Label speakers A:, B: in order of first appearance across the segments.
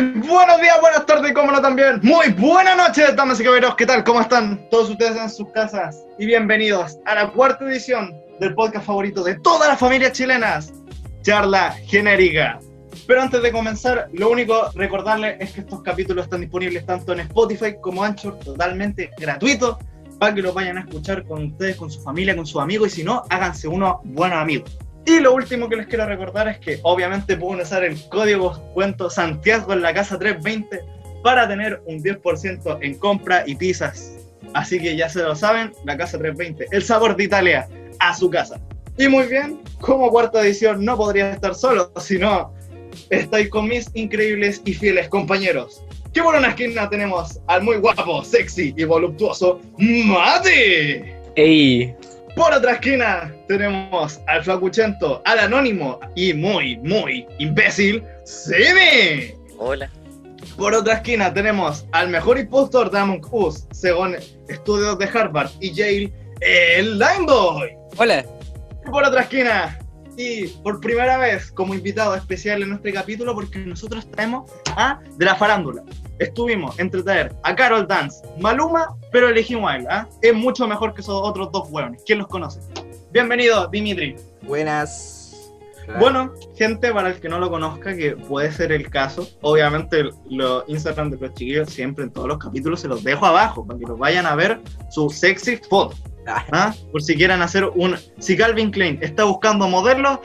A: Muy buenos días, buenas tardes, como no también. Muy buenas noches, damas y caballeros. ¿Qué tal? ¿Cómo están todos ustedes en sus casas? Y bienvenidos a la cuarta edición del podcast favorito de todas las familias chilenas, Charla Genérica. Pero antes de comenzar, lo único recordarles es que estos capítulos están disponibles tanto en Spotify como Anchor, totalmente gratuitos, para que los vayan a escuchar con ustedes, con su familia, con sus amigos, y si no, háganse unos buenos amigos. Y lo último que les quiero recordar es que obviamente pueden usar el código cuento Santiago en la casa 320 para tener un 10% en compra y pizzas. Así que ya se lo saben, la casa 320, el sabor de Italia a su casa. Y muy bien, como cuarta edición no podría estar solo, sino estáis con mis increíbles y fieles compañeros. Que por una esquina tenemos al muy guapo, sexy y voluptuoso Mati.
B: ¡Ey!
A: Por otra esquina tenemos al flacuchento, al anónimo y muy, muy imbécil, Simi.
C: Hola.
A: Por otra esquina tenemos al mejor impostor de Among Us, según estudios de Harvard y Yale, el Limeboy.
B: Hola.
A: Y por otra esquina, y por primera vez como invitado especial en nuestro capítulo, porque nosotros traemos a de la farándula. Estuvimos entre traer a Carol Dance, Maluma, pero elegimos a él. ¿ah? Es mucho mejor que esos otros dos hueones. ¿Quién los conoce? Bienvenido, Dimitri.
D: Buenas.
A: Bueno, gente, para el que no lo conozca, que puede ser el caso, obviamente los Instagram de los chiquillos siempre en todos los capítulos se los dejo abajo para que los vayan a ver su sexy foto. ¿ah? Por si quieren hacer un... Si Calvin Klein está buscando modelos,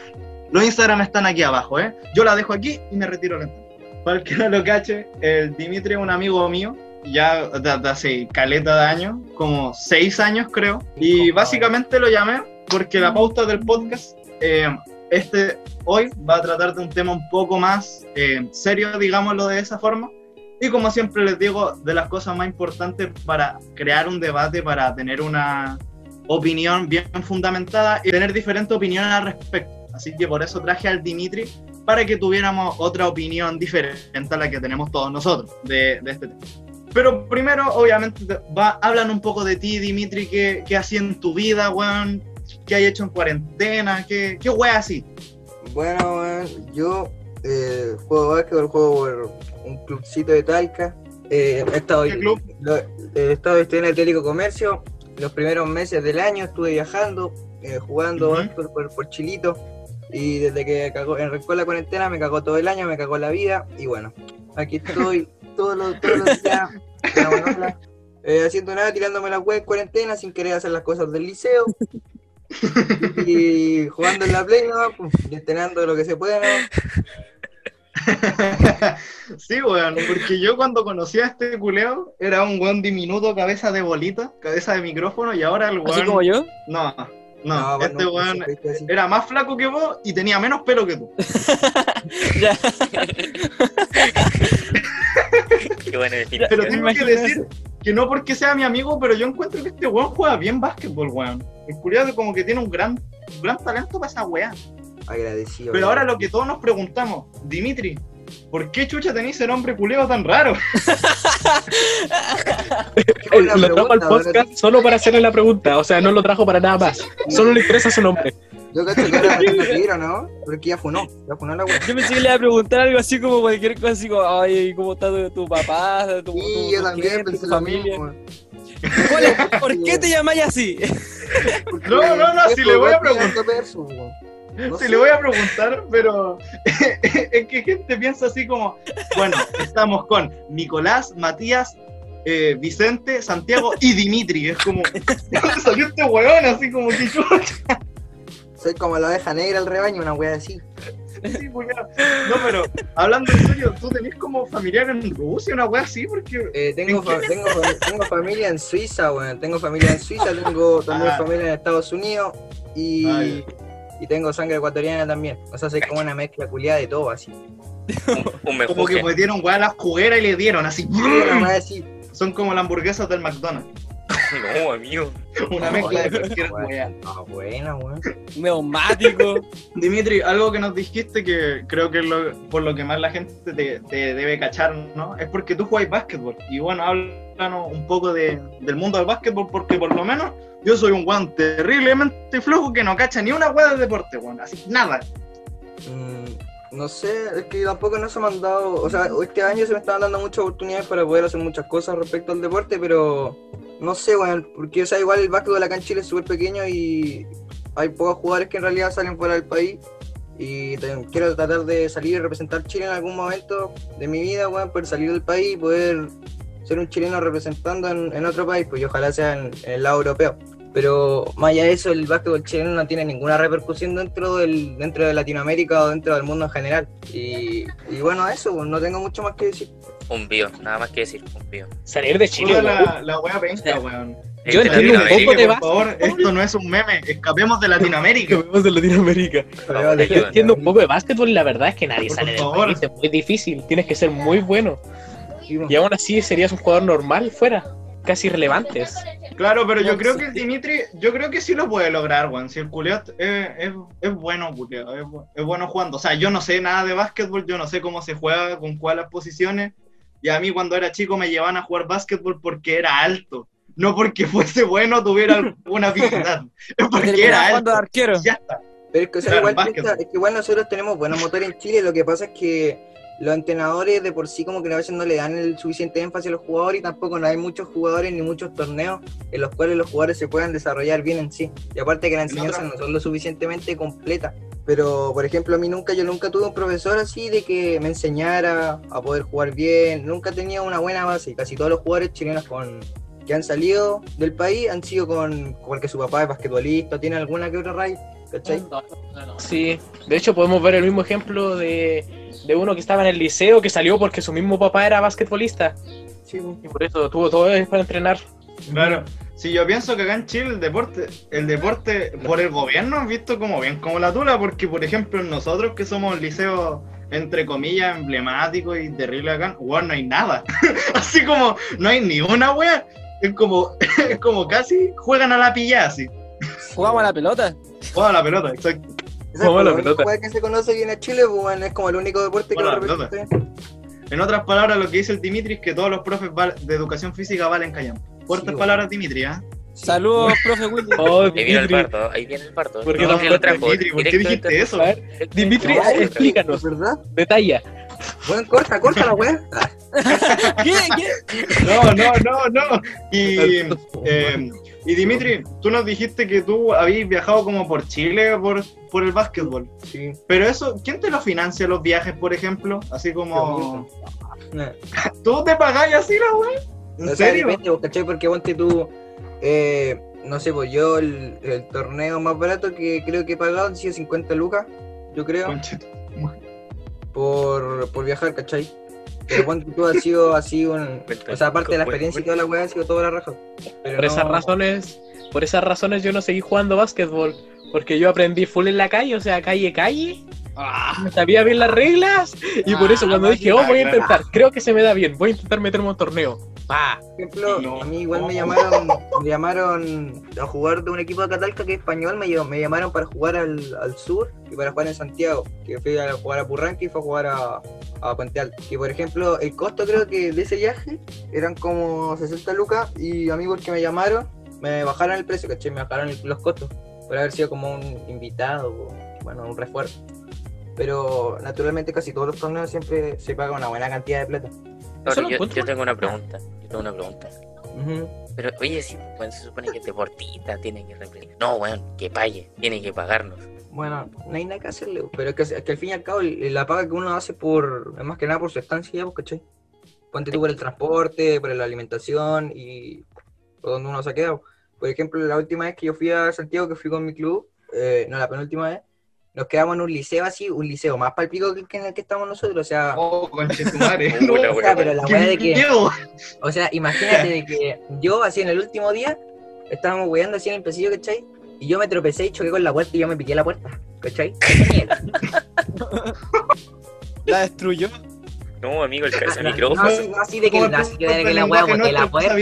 A: los Instagram están aquí abajo, ¿eh? Yo la dejo aquí y me retiro lentamente. Para el que no lo cache, el Dimitri es un amigo mío, ya desde hace caleta de años, como seis años creo, y básicamente lo llamé porque la pauta del podcast, eh, este hoy va a tratar de un tema un poco más eh, serio, digámoslo de esa forma, y como siempre les digo, de las cosas más importantes para crear un debate, para tener una opinión bien fundamentada y tener diferentes opiniones al respecto. Así que por eso traje al Dimitri para que tuviéramos otra opinión diferente a la que tenemos todos nosotros de, de este tema. Pero primero, obviamente, va, hablan un poco de ti, Dimitri, qué, qué hacías en tu vida, weón, qué hay hecho en cuarentena, qué, qué weón así.
D: Bueno, weón, yo eh, juego básquetbol, juego por un clubcito de Talca. Eh, he estado,
A: ¿Qué club?
D: lo- he estado estudiando en Atlético Comercio. Los primeros meses del año estuve viajando, eh, jugando
A: Ujú.
D: básquetbol por, por Chilito. Y desde que cagó, arrancó la cuarentena me cagó todo el año, me cagó la vida. Y bueno, aquí estoy todos los, todos los días la eh, haciendo nada, tirándome la web en cuarentena sin querer hacer las cosas del liceo. y jugando en la play, ¿no? Pues, destinando lo que se puede, ¿no?
A: sí, weón, porque yo cuando conocí a este culeo era un weón diminuto, cabeza de bolita, cabeza de micrófono, y ahora el weón.
B: Así como yo.
A: No, no, este weón era más flaco que vos y tenía menos pelo que tú.
B: ya.
C: Qué buena.
A: Pero tengo que decir que no porque sea mi amigo, pero yo encuentro que este weón juega bien básquetbol, weón. Es curioso como que tiene un gran, un gran talento para esa weá.
D: Agradecido.
A: Pero ahora lo que todos nos preguntamos, Dimitri, ¿por qué chucha tenés ese nombre culeo tan raro?
D: Buena
B: lo trajo al podcast solo para hacerle la pregunta. O sea, no lo trajo para nada más. Solo le interesa su nombre.
D: Yo cacho que ahora me tengo que ir, ¿o no? Porque ya funó, ya funó la.
E: Yo pensé que le iba a preguntar algo así como cualquier cosa, así como, ay, ¿cómo está tu, tu papá, tu,
D: Sí,
E: tu
D: yo también
E: gente,
D: pensé
E: tu
D: lo
E: familia?
D: mismo.
E: ¿Cuál es- ¿Por qué te llamáis así?
D: Porque
A: No, no, no, si le voy a preguntar.
D: No
A: Si
D: sé.
A: le voy a preguntar, pero es que gente piensa así como, bueno, estamos con Nicolás, Matías, eh, Vicente, Santiago y Dimitri. Es como, ¿de dónde salió este weón? Así como que chucha.
D: Soy como la oveja negra al rebaño, una wea así.
A: Sí, culiao. No, pero hablando en serio, ¿tú tenés como familiar en Rusia, una wea así? Porque
D: Eh, tengo, fa- tengo, fa- tengo familia en Suiza, weón. Tengo familia en Suiza, tengo también
A: Ah.
D: familia en Estados Unidos y,
A: Ah,
D: y tengo sangre ecuatoriana también. O sea, soy como una mezcla culiada de todo, así.
C: Un, un
A: como que metieron weá a la juguera y le dieron así. Son como las hamburguesas del McDonald's.
C: No, amigo.
A: Una mezcla de cualquier
D: Weón.
A: wea.
D: Ah, buena, weón.
E: Neumático.
A: Dimitri, algo que nos dijiste que creo que es lo- por lo que más la gente te, te debe cachar, ¿no? Es porque tú jugáis básquetbol. Y bueno, háblanos un poco de- del mundo del básquetbol, porque por lo menos yo soy un weón terriblemente flojo que no cacha ni una weá de deporte, weón. Así, nada.
D: Mm, No sé, es que tampoco no se me han dado, o sea, este año se me estaban dando muchas oportunidades para poder hacer muchas cosas respecto al deporte, pero no sé, weón, porque o sea, igual el básquetbol acá en Chile es súper pequeño y hay pocos jugadores que en realidad salen fuera del país y quiero tratar de salir y representar Chile en algún momento de mi vida, weón, poder salir del país y poder ser un chileno representando en, en otro país, pues y ojalá sea en el lado europeo. Pero más allá de eso, el básquetbol chileno no tiene ninguna repercusión dentro del dentro de Latinoamérica o dentro del mundo en general. Y, y bueno, eso, pues, no tengo mucho más que decir.
C: Un bio, nada más que decir, un bio.
B: Salir de Chile,
A: la, la wea penca, weón.
B: Yo
C: Este
B: entiendo un
C: Latinoamérica,
B: poco de
A: por favor, esto no es un meme, escapemos de Latinoamérica.
B: Vemos de Latinoamérica. Yo entiendo un poco de básquetbol y la verdad es que nadie
A: Por
B: sale del
A: favor.
B: país. Es muy difícil. Tienes que ser muy bueno.
D: Pues.
B: Y aún así serías un jugador normal fuera. Casi irrelevantes.
A: Claro, pero yo creo que el Dimitri, yo creo que sí lo puede lograr, weón. Si el culiao es, es, es bueno, culiao, es, bu- es bueno jugando. O sea, yo no sé nada de básquetbol, yo no sé cómo se juega, con cuáles posiciones. Y a mí cuando era chico me llevaban a jugar básquetbol porque era alto. No porque fuese bueno, tuviera alguna habilidad. Es porque era alto.
E: arquero.
A: Ya está.
D: Pero es que, o sea,
A: Claro,
D: igual, piensa- es que igual nosotros tenemos buenos motores en Chile, lo que pasa es que los entrenadores de por sí como que a veces no le dan el suficiente énfasis a los jugadores y tampoco no hay muchos jugadores ni muchos torneos en los cuales los jugadores se puedan desarrollar bien en sí. Y aparte que la
A: En
D: enseñanza no son lo suficientemente completa. Pero, por ejemplo, a mí nunca, yo nunca tuve un profesor así de que me enseñara a poder jugar bien, nunca tenía una buena base y casi todos los jugadores chilenos con, que han salido del país han sido con, porque su papá es basquetbolista, tiene alguna que otra raíz, ¿cachai?
B: Sí, de hecho podemos ver el mismo ejemplo de, de uno que estaba en el liceo que salió porque su mismo papá era basquetbolista
D: Sí,
B: y por eso tuvo todo eso para entrenar.
A: Claro. Si yo pienso que acá en Chile el deporte, el deporte por el gobierno es visto como bien como la tula, porque por ejemplo nosotros que somos liceo entre comillas emblemático y terrible acá, weón, no hay nada. así como no hay ni una wea. Es como, es como casi juegan a la pillada así.
E: Jugamos a la pelota.
A: Juegan a la pelota, exacto.
D: Esa
B: a
D: es
B: la pelota.
D: que se conoce bien en Chile, pues bueno, es como el único deporte que
A: Bueno,
D: lo
A: la
D: representa.
A: En otras palabras, lo que dice el Dimitri es que todos los profes de educación física valen callampa. Fuertes
D: Sí,
A: palabras, Dimitri, ¿ah?
E: Saludos, profe Willy.
B: Oh,
C: Ahí viene el
B: Dimitri,
C: parto, ahí viene el parto.
B: ¿Por qué
C: No,
B: no
C: que lo trajo
A: Dimitri, ¿por qué dijiste eso?
B: a ver, Dimitri,
C: Australia.
B: explícanos,
D: ¿Verdad?
B: detalla.
D: Bueno, corta, corta la weá.
E: ¿Qué? ¿Qué?
A: No, no, no, no. Y, eh, y Dimitri, tú nos dijiste que tú habías viajado como por Chile por, por el básquetbol.
D: Sí.
A: Pero eso, ¿quién te lo financia los viajes, por ejemplo? Así como... ¿Tú te pagáis así la wea? ¿En
D: O sea,
A: serio?
D: depende, ¿cachai? Porque ponte tú, eh, no sé, pues yo el, el torneo más barato que creo que he pagado han sido 50 lucas, yo creo, por, por viajar, ¿cachai? Pero ponte tú ha sido así un... O sea, aparte de la experiencia y toda la weá, ha sido toda la raja. Pero
B: Por
D: no-
B: esas razones, por esas razones yo no seguí jugando básquetbol, porque yo aprendí full en la calle, o sea, calle calle. No sabía bien las reglas y por eso
E: Ah,
B: cuando dije, oh, voy a intentar, creo que se me da bien, voy a intentar meterme a un torneo. Pa.
D: Por ejemplo,
A: No.
D: a mí igual me llamaron, me llamaron a jugar de un equipo de Catalca que es español, me, me llamaron para jugar al, al sur y para jugar en Santiago, que fui a jugar a Purranque y fue a jugar a, a Puente Alto. Que por ejemplo, el costo creo que de ese viaje eran como 60 lucas y amigos que me llamaron me bajaron el precio, ¿cachai? Me bajaron el- los costos por haber sido como un invitado, o, bueno, un refuerzo. Pero naturalmente casi todos los torneos siempre se paga una buena cantidad de plata.
C: Yo, tengo una pregunta. Yo tengo una pregunta. Pero, oye, si bueno, se supone que el deportista tiene que representar. No, weón, que pague, tiene que pagarnos.
D: Bueno, no hay nada que hacerle, pero es que, es que al fin y al cabo el- la paga que uno hace por, es más que nada por su estancia, ya, pues, ¿cachai? Ponte tú por el transporte, por la alimentación y por donde uno se ha quedado. Por ejemplo, la última vez que yo fui a Santiago, que fui con mi club, eh, no, la penúltima vez, nos quedamos en un liceo así, un liceo más palpico que en el que estamos nosotros, o sea,
A: Oh, conchetumare.
C: La
A: no,
D: o sea, pero la weá de que,
A: miedo.
D: o sea, imagínate de que yo así en el último día, estábamos weando así en el pasillo, ¿cachai? Y yo me tropecé y choqué con la puerta y yo me piqué la puerta, ¿cachai?
E: La destruyó.
C: No, amigo, el, ese
D: No,
C: micrófono.
D: No, así, no así de que, así de que la weá boté la puerta,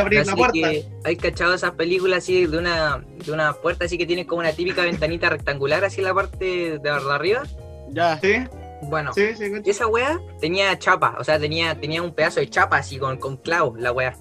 A: Abrir
D: Así
A: la puerta.
D: que hay cachado esas películas así de una, de una puerta así que tiene como una típica ventanita rectangular así en la parte de, arriba.
E: Ya.
A: Sí,
D: Bueno,
A: sí, sí, conche-
D: esa weá tenía chapa, o sea, tenía, tenía un pedazo de chapa así con, con clavos, la weá.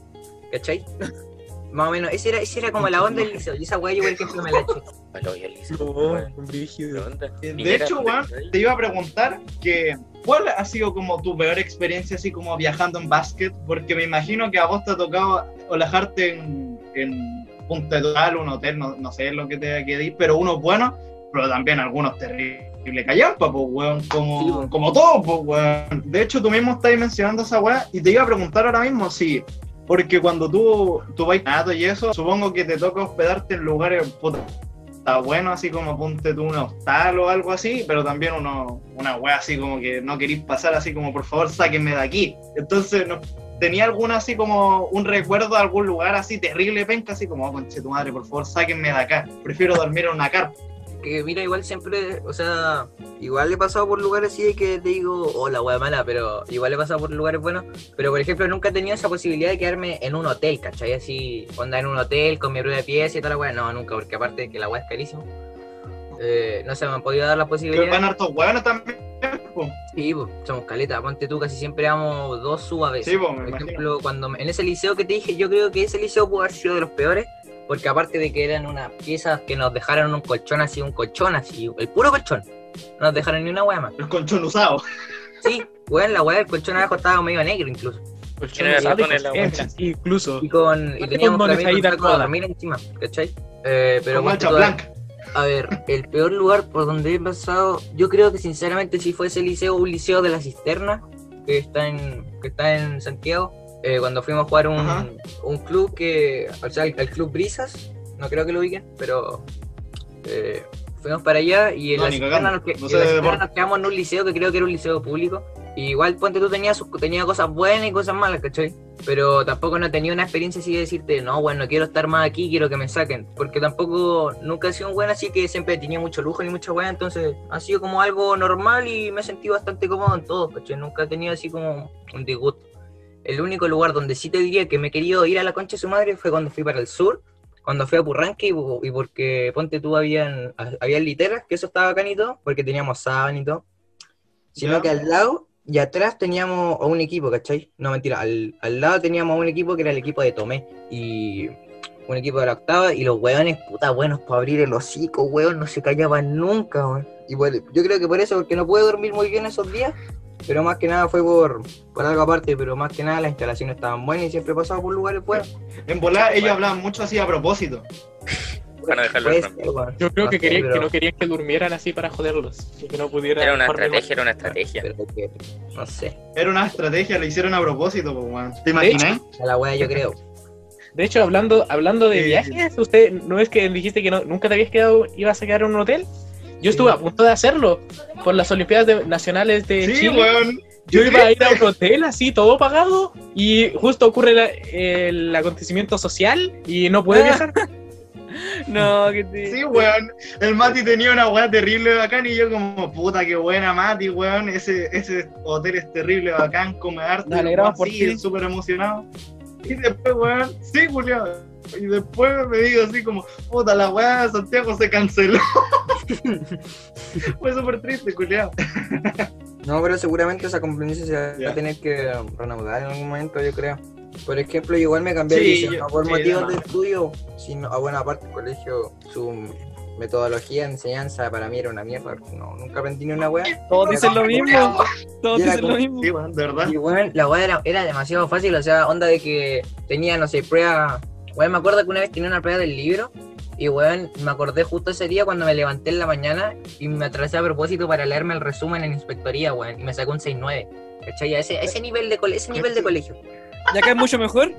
D: ¿Cachai? Más o menos, ese era, ese era como la onda del liceo. Y esa weá yo, por ejemplo, me la eché.
C: Palo y Elisa.
B: No,
C: weón.
B: un brígido.
C: ¿Qué onda?
A: De hecho, weón,
C: ¿sí?
A: te iba a preguntar que ¿cuál ha sido como tu peor experiencia así como viajando en básquet? Porque me imagino que a vos te ha tocado alejarte en, en Punta Total, un hotel, no, no sé lo que te quedé, pero unos buenos, pero también algunos terribles callampa, pues weón, como,
D: Sí, weón.
A: como todo, pues weón. De hecho, tú mismo estás mencionando esa weá y te iba a preguntar ahora mismo si... Porque cuando tú, tú vas a y eso, supongo que te toca hospedarte en lugares puta, bueno, así como ponte tú un hostal o algo así, pero también uno, una wea así como que no queréis pasar así como por favor sáquenme de aquí. Entonces, no, ¿tenía alguna así como un recuerdo de algún lugar así terrible penca, así como, oh, conche tu madre, por favor sáquenme de acá? Prefiero dormir en una carpa.
D: Que mira, igual siempre, o sea, igual he pasado por lugares así de que te digo, oh, la wea mala, pero igual he pasado por lugares buenos. Pero por ejemplo, nunca he tenido esa posibilidad de quedarme en un hotel, ¿cachai? Así, onda en un hotel con mi propia pieza y toda la wea. No, nunca, porque aparte de que la wea es carísima. Eh, no se me han podido dar la posibilidad.
A: van hartos hueones también, po.
D: Sí, pues, somos caleta. Ponte tú, casi siempre damos dos suaves.
A: Sí, pues, me
D: Por
A: imagino.
D: ejemplo, cuando en ese liceo que te dije, yo creo que ese liceo pudo haber sido de los peores, porque aparte de que eran unas piezas que nos dejaron un colchón así, un colchón así, el puro colchón. No nos dejaron ni una hueá más.
A: El colchón usado.
D: Sí, weón, la hueá del colchón abajo estaba medio negro incluso.
C: Tiene razón en la.
B: Incluso.
D: Y con y teníamos también un saco de
B: de
D: dormir encima, ¿cachai? Eh, pero
A: con mancha blanca.
D: A ver, el peor lugar por donde he pasado, yo creo que sinceramente si fue ese liceo, un liceo de la cisterna, que está en, que está en Santiago, eh, cuando fuimos a jugar un, un club que, o sea, el, el club Brisas, no creo que lo ubiquen, pero eh, fuimos para allá y en
A: No,
D: la
A: cagando,
D: nos, que-
A: no
D: en
A: sé
D: nos quedamos en un liceo que creo que era un liceo público, y igual ponte tú tenía, sus, tenía cosas buenas y cosas malas, ¿cachai? Pero tampoco no tenía una experiencia así de decirte, no, bueno, quiero estar más aquí, quiero que me saquen. Porque tampoco, nunca he sido un buen así que siempre tenía mucho lujo ni mucha buena. Entonces ha sido como algo normal y me he sentido bastante cómodo en todo, ¿cachai? Nunca he tenido así como un disgusto. El único lugar donde sí te diría que me he querido ir a la concha de su madre fue cuando fui para el sur, cuando fui a Purranque y, y porque, ponte tú, habían, había literas, que eso estaba todo, porque teníamos sábana y todo. Sino que al lado y atrás teníamos a un equipo, ¿cachai? No, mentira, al, al lado teníamos a un equipo que era el equipo de Tomé. Y un equipo de la octava y los weones, puta, buenos para abrir el hocico, weón, no se callaban nunca, weón. Y por- yo creo que por eso, porque no pude dormir muy bien esos días, pero más que nada fue por, por algo aparte, pero más que nada las instalaciones estaban buenas y siempre he pasado por lugares buenos.
A: En volar ellos hablaban mucho así a propósito.
C: Para dejarlo
D: weón.
B: Yo creo
D: No
B: que
D: sé,
B: querían que no querían que durmieran así para joderlos. Y que no pudieran.
C: Era una estrategia, era una estrategia.
D: no sé,
A: Era una estrategia, lo hicieron a propósito, pues, weón. ¿Te imaginas?
D: a la wea yo creo.
B: De hecho, hablando, hablando de
A: Sí.
B: viajes, usted no es que dijiste que no- nunca te habías quedado, ibas a quedar en un hotel. Yo estuve a punto de hacerlo por las Olimpiadas de- Nacionales de
A: Sí,
B: Chile.
A: weón.
B: Yo iba a ir a un hotel así, todo pagado, y justo ocurre la- el acontecimiento social y no pude
E: Ah.
B: viajar.
E: No, que te...
A: Sí, weón. El Mati tenía una weá terrible bacán y yo como, puta, qué buena Mati, weón. Ese, ese hotel es terrible bacán, come arte.
B: Alegramos por
A: sí,
B: ti.
A: súper emocionado. Y después, weón, sí, Julián. Y después me digo así como, puta, la weá de Santiago se canceló. Fue súper triste, Julián.
D: No, pero seguramente esa competencia se va a tener que reanudar en algún momento, yo creo. Por ejemplo, igual me cambié de
A: Sí,
D: liceo,
A: yo-
D: no por
A: sí,
D: motivos de estudio, sino, a buena parte el colegio, su metodología de enseñanza para mí era una mierda. No, nunca aprendí ni una wea.
E: Todos dicen lo mismo. Todos dicen lo mismo.
A: Sí, de verdad.
D: Y bueno, la wea era, era demasiado fácil, o sea, onda de que tenía, no sé, prueba. Weón, me acuerdo que una vez tenía una prueba del libro. Y weón, me acordé justo ese día cuando me levanté en la mañana y me atrasé a propósito para leerme el resumen en inspectoría, weón. Y me sacó un 6-9. ¿Cachai? A ese, ese nivel de cole- ese nivel de colegio.
E: Ya que es mucho mejor.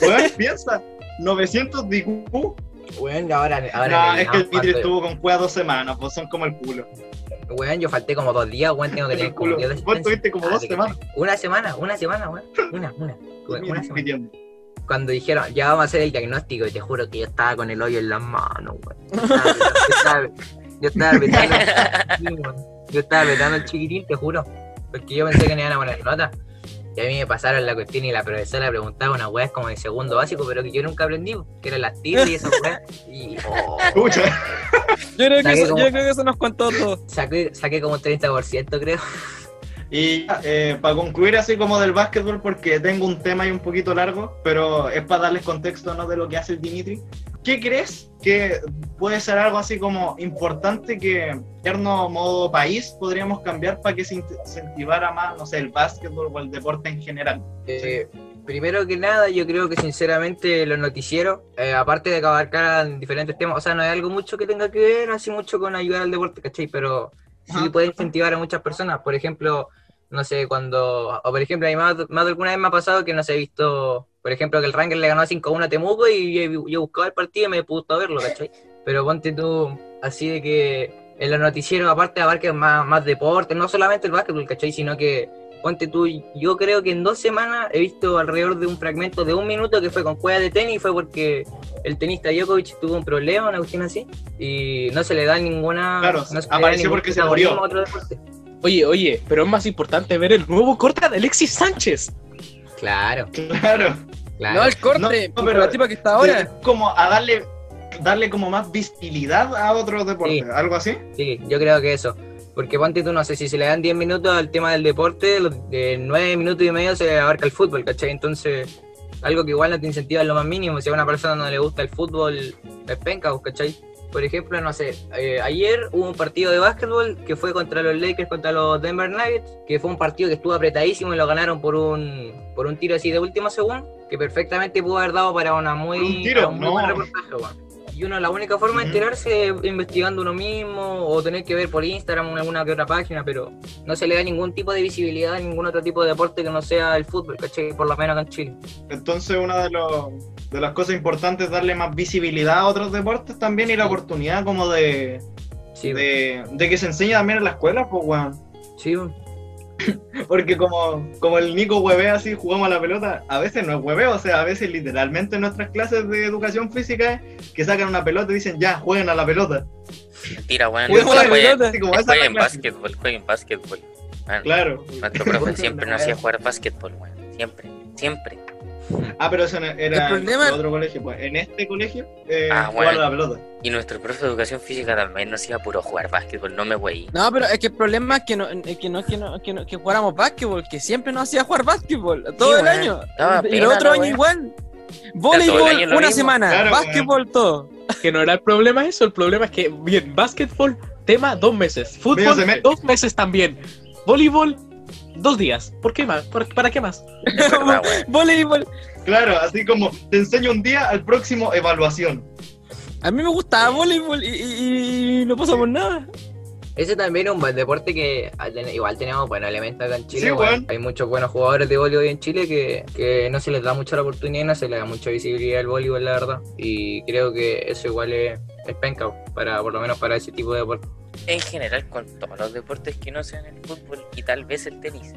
A: Weón, piensa. 900 de IQ.
D: Weón, ahora, ahora el
A: es que el Mitri estuvo con cueva dos semanas, pues son como el culo.
D: Weón, yo falté como dos días, weón, tengo que tener como
A: culo.
D: 10 de
A: Vos
D: asistencia.
A: tuviste como
D: Ah,
A: dos semanas.
D: Una semana, una semana, weón. Una, una. Tuve una semana. Cuando dijeron, ya vamos a hacer el diagnóstico, y te juro que yo estaba con el hoyo en las manos, weón. Yo estaba- Yo estaba apretando el chiquitín, weón. Yo estaba apretando el chiquitín, te juro. Porque yo pensé que no iban a poner nota. Y a mí me pasaron la cuestión y la profesora preguntaba unas weas como de segundo básico, pero que yo nunca aprendí, que eran las tiras y esas weas. Y oh,
A: Escucha.
E: Yo creo que, eso,
D: como-
E: yo creo que eso nos contó todo.
D: saqué, saqué como un 30%, creo.
A: Y eh, para concluir así como del básquetbol, porque tengo un tema ahí un poquito largo, pero es para darles contexto ¿no? de lo que hace el Dimitri.
F: ¿qué crees que puede ser algo así como importante que en gobierno modo país podríamos cambiar para que se incentivara más, no sé, el básquetbol o el deporte en general?
D: Eh, primero que nada, yo creo que sinceramente los noticieros, eh, aparte de que abarcaran diferentes temas, o sea, no hay algo mucho que tenga que ver así mucho con ayudar al deporte, ¿cachai? Pero sí puede incentivar a muchas personas. Por ejemplo, no sé, cuando, o por ejemplo, a mí más, más de alguna vez me ha pasado que no sé, he visto, por ejemplo, que el Ranger le ganó 5-1 a Temuco y yo, yo buscaba el partido y me pudo verlo, ¿cachai? Pero ponte tú así de que en los noticieros, aparte, abarquen más, más deporte, no solamente el básquetbol, ¿cachai? Sino que Ponte tú, yo creo que en dos semanas he visto alrededor de un fragmento de un minuto que fue con cueva de tenis y fue porque el tenista Djokovic tuvo un problema, una cuestión así, y no se le da ninguna.
F: Claro,
D: no se
F: apareció
D: ningún
F: porque se murió.
D: a otro deporte.
B: Oye, oye, pero es más importante ver el nuevo corte de Alexis Sánchez.
D: Claro,
F: Claro.
D: claro.
E: No el corte,
F: No,
E: pero
F: pero-
E: la tipa que está ahora.
F: Es como a darle darle como más visibilidad a otros deportes,
D: Sí.
F: algo así.
D: Sí, yo creo que eso. Porque ponte tú, no sé, si se le dan 10 minutos al tema del deporte, los de 9 minutos y medio se abarca el fútbol, ¿cachai? Entonces, algo que igual no te incentiva en lo más mínimo. Si a una persona no le gusta el fútbol, es penca, pues, ¿cachai? Por ejemplo, no sé, eh, ayer hubo un partido de básquetbol que fue contra los Lakers, contra los Denver Nuggets, que fue un partido que estuvo apretadísimo y lo ganaron por un, por un tiro así de último segundo, que perfectamente pudo haber dado para una muy,
F: ¿Por un tiro?
D: un muy
F: No.
D: buen reportaje, weón. Y uno, la única forma de enterarse es investigando uno mismo o tener que ver por Instagram o alguna que otra página, pero no se le da ningún tipo de visibilidad a ningún otro tipo de deporte que no sea el fútbol, ¿cachai? Por lo menos acá en Chile.
F: Entonces, una de, los- de las cosas importantes es darle más visibilidad a otros deportes también y la oportunidad como de,
D: Sí,
F: de, de que se enseñe también en la escuela, pues, weón.
D: sí, weón.
F: Porque como, como el Nico huevea así, jugamos a la pelota, a veces no es hueveo, o sea, a veces literalmente en nuestras clases de educación física es que sacan una pelota y dicen, ya, jueguen a la pelota.
C: Mentira, weón.
F: Jueguen a la
C: Jueguen,
F: pelota, así como
C: jueguen básquetbol, jueguen básquetbol. Man,
F: Claro.
C: Nuestro profe siempre nos hacía jugar básquetbol, weón. Siempre, siempre.
F: Ah, pero eso no- era
E: El problema-
F: en otro colegio. Pues en este colegio, eh,
C: Ah, bueno.
F: la pelota.
C: Y nuestro profe de educación física también nos iba puro a jugar básquetbol, no me güey.
E: No, pero es que el problema es que no, es que no, que no, que no- que jugáramos básquetbol, que siempre nos hacía jugar básquetbol, todo
C: Sí,
E: el
C: weón.
E: año.
C: Daba
E: y el otro año
C: wea.
E: igual. Voleibol una
C: mismo.
E: semana,
F: Claro,
E: básquetbol todo.
B: Que no era el problema eso, el problema es que, bien, básquetbol, tema dos meses. Fútbol, dos meses también. Voleibol, dos días. ¿Por qué más? ¿Para, para qué más?
C: Verdad, weón.
E: Voleibol.
F: Claro, así como te enseño un día, al próximo evaluación.
E: A mí me gustaba voleibol y, y- y no pasamos nada.
D: Ese también es un buen deporte que ah, igual tenemos buenos elementos acá en Chile.
F: Sí,
D: weón. Hay muchos buenos jugadores de voleibol en Chile que, que no se les da mucha la oportunidad, no se les da mucha visibilidad al voleibol, la verdad. Y creo que eso igual es, es penca, para, por lo menos para ese tipo de deporte.
C: En general, con todos los deportes que no sean el fútbol y tal vez el tenis.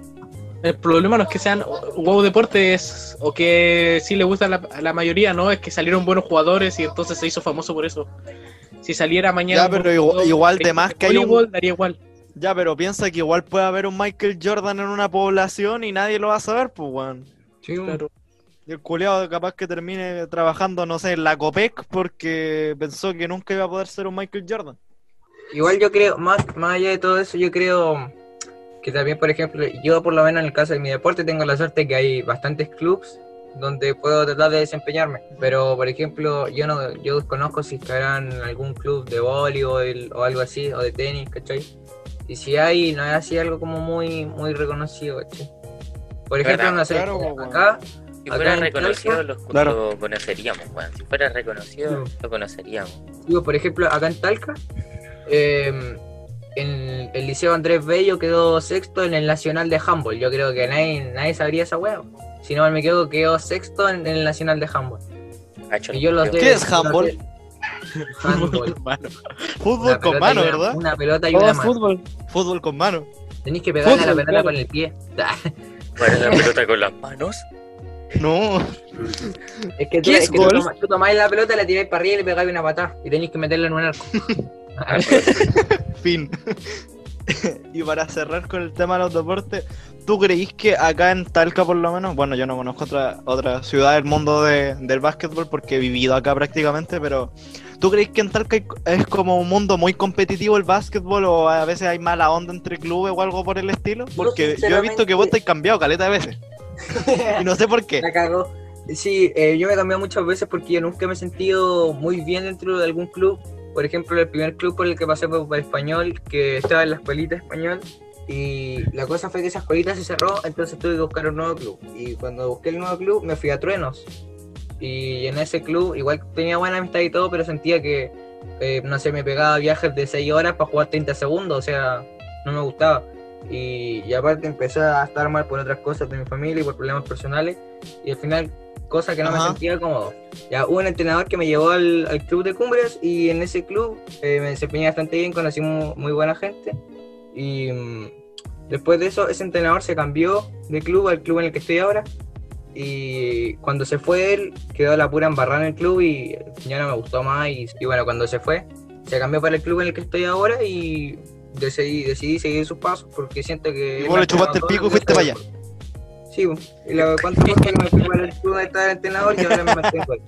B: El problema no es que sean wow deportes o que sí le gusta a la, a la mayoría, no, es que salieron buenos jugadores y entonces se hizo famoso por eso. Si saliera mañana.
A: Ya, pero igual-
B: de
A: más que hay un-
B: daría igual.
A: Ya, pero piensa que igual puede haber un Michael Jordan en una población y nadie lo va a saber, pues, weón.
D: Sí, weón.
B: Claro.
A: Y el culeado capaz que termine trabajando, no sé, en la Copec porque pensó que nunca iba a poder ser un Michael Jordan.
D: Igual yo creo, más, más allá de todo eso, yo creo que también, por ejemplo, yo por lo menos en el caso de mi deporte tengo la suerte que hay bastantes clubs donde puedo tratar de desempeñarme. Pero, por ejemplo, yo no yo desconozco si estarán en algún club de voleibol o algo así, o de tenis, ¿cachai? Y si hay, no es así algo como muy, muy reconocido, ¿cachai? Por ejemplo, no sé,
A: Claro,
D: acá,
C: Si fuera reconocido,
D: Talca-
C: lo,
A: Claro.
C: lo conoceríamos, weón. Si fuera reconocido,
D: Sí.
C: lo conoceríamos.
D: digo, por ejemplo, acá en Talca, eh, en el Liceo Andrés Bello quedó sexto en el Nacional de Handball. Yo creo que nadie, nadie sabría esa hueá. Si no me equivoco, quedó sexto en, en el Nacional de Y yo los de-
A: ¿Qué es handball?
D: de- Handball.
B: Mano.
A: Fútbol
D: Una
A: con
D: pelota
A: mano,
D: y una-
A: ¿verdad?
D: Una pelota y
E: Todo
D: una
E: es
D: mano.
E: fútbol.
A: Fútbol con mano.
D: Tenéis que pegarle a la
E: Fútbol,
D: pelota
E: claro.
D: con el pie.
C: Jugar la pelota con las manos.
A: No.
D: Es que tú,
E: ¿Qué
D: es
E: es
D: que tú tomáis la pelota, la tiráis para arriba y le pegáis una patada. Y tenéis que meterla en un arco.
A: Fin. y para cerrar con el tema de los deportes, ¿tú creís que acá en Talca por lo menos, bueno, yo no conozco otra, otra ciudad del mundo de- del básquetbol porque he vivido acá prácticamente, pero ¿tú creís que en Talca hay- es como un mundo muy competitivo el básquetbol o a veces hay mala onda entre clubes o algo por el estilo? Porque yo he visto que vos te has cambiado caleta de veces y no sé por qué.
D: La cagó. Sí, eh, yo me he cambiado muchas veces porque yo nunca me he sentido muy bien dentro de algún club. Por ejemplo, el primer club por el que pasé fue por español, que estaba en la escuelita español. Y la cosa fue que esa escuelita se cerró, entonces tuve que buscar un nuevo club. Y cuando busqué el nuevo club, me fui a Truenos. Y en ese club, igual tenía buena amistad y todo, pero sentía que, eh, no sé, me pegaba viajes de 6 horas para jugar 30 segundos, o sea, no me gustaba. Y, y aparte empecé a estar mal por otras cosas de mi familia y por problemas personales. Y al final, cosa que no me
A: Ajá.
D: sentía cómodo. Ya hubo un entrenador que me llevó al, al club de Cumbres y en ese club eh, me desempeñé bastante bien, conocí mu- muy, buena gente. Y mm, después de eso, ese entrenador se cambió de club al club en el que estoy ahora. Y cuando se fue él, quedó la pura embarrada en el club y ya no me gustó más. Y, y bueno, cuando se fue, se cambió para el club en el que estoy ahora y decidí, decidí seguir sus pasos porque siento que...
A: Y vos le chupaste el pico y fuiste para allá.
D: Sí, y la, ¿cuánto tiempo que me fui para el club de estar entrenador y ahora me mantengo ahí?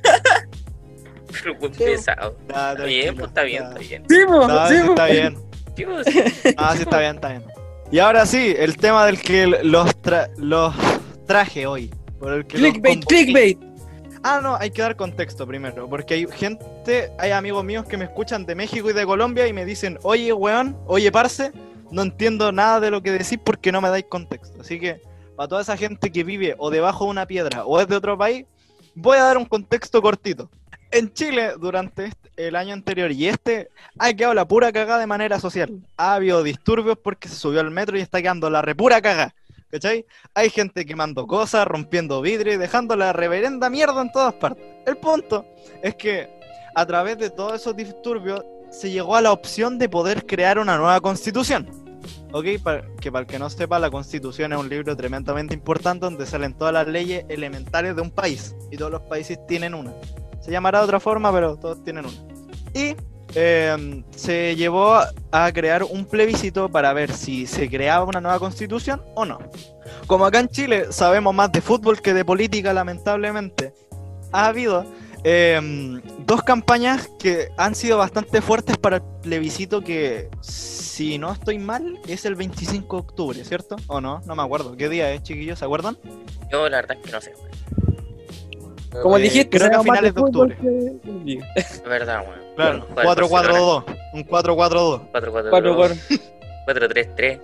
C: Pero
D: Sí.
C: pesado. Está bien, pues está bien, está bien.
E: Sí,
A: No,
E: sí,
A: está bien.
C: Sí, pues,
A: Ah, sí, está bien, está bien. Y ahora sí, el tema del que los, tra- los traje hoy. Por el que los
E: Clickbait, clickbait.
A: Ah, no, hay que dar contexto primero, porque hay gente, hay amigos míos que me escuchan de México y de Colombia y me dicen, oye, weón, oye, parce, no entiendo nada de lo que decís porque no me dais contexto. Así que, para toda esa gente que vive o debajo de una piedra o es de otro país, voy a dar un contexto cortito. En Chile, durante este- el año anterior y este, ha quedado la pura cagada de manera social. Ha habido disturbios porque se subió al metro y está quedando la repura cagada. ¿Cachai? Hay gente quemando cosas, rompiendo vidrio y dejando la reverenda mierda en todas partes. El punto es que a través de todos esos disturbios se llegó a la opción de poder crear una nueva constitución. ¿Ok? Pa- que para el que no sepa, la constitución es un libro tremendamente importante donde salen todas las leyes elementales de un país. Y todos los países tienen una. Se llamará de otra forma, pero todos tienen una. Y eh, se llevó a crear un plebiscito para ver si se creaba una nueva constitución o no. Como acá en Chile sabemos más de fútbol que de política, lamentablemente, ha habido eh, dos campañas que han sido bastante fuertes para el plebiscito que, si no estoy mal, es el 25 de octubre, ¿cierto? ¿O no? No me acuerdo. ¿Qué día es, chiquillos? ¿Se acuerdan?
C: yo la verdad es que no sé.
E: Como
A: Eh,
E: dijiste,
A: creo que a finales de octubre.
E: que-
C: Es verdad, weón.
A: Claro,
C: Juega el Barcelona.
A: 4-4-2. Un 4-4-2.
C: 4-4-2.
E: Cuatro, cuatro.
C: 4-3-3,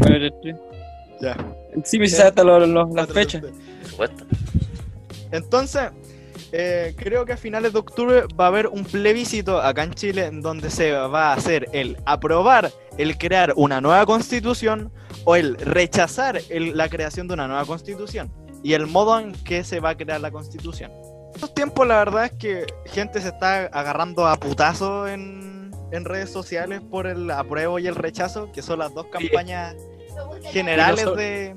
E: Bueno, sí.
A: Ya.
E: Sí, me sabe hasta las fechas.
C: por supuesto.
A: Entonces, eh, creo que a finales de octubre va a haber un plebiscito acá en Chile en donde se va a hacer el aprobar el crear una nueva constitución o el rechazar el- la creación de una nueva constitución y el modo en que se va a crear la constitución. En estos tiempos la verdad es que gente se está agarrando a putazo en, en redes sociales por el apruebo y el rechazo, que son las dos campañas generales
B: Y no
A: de...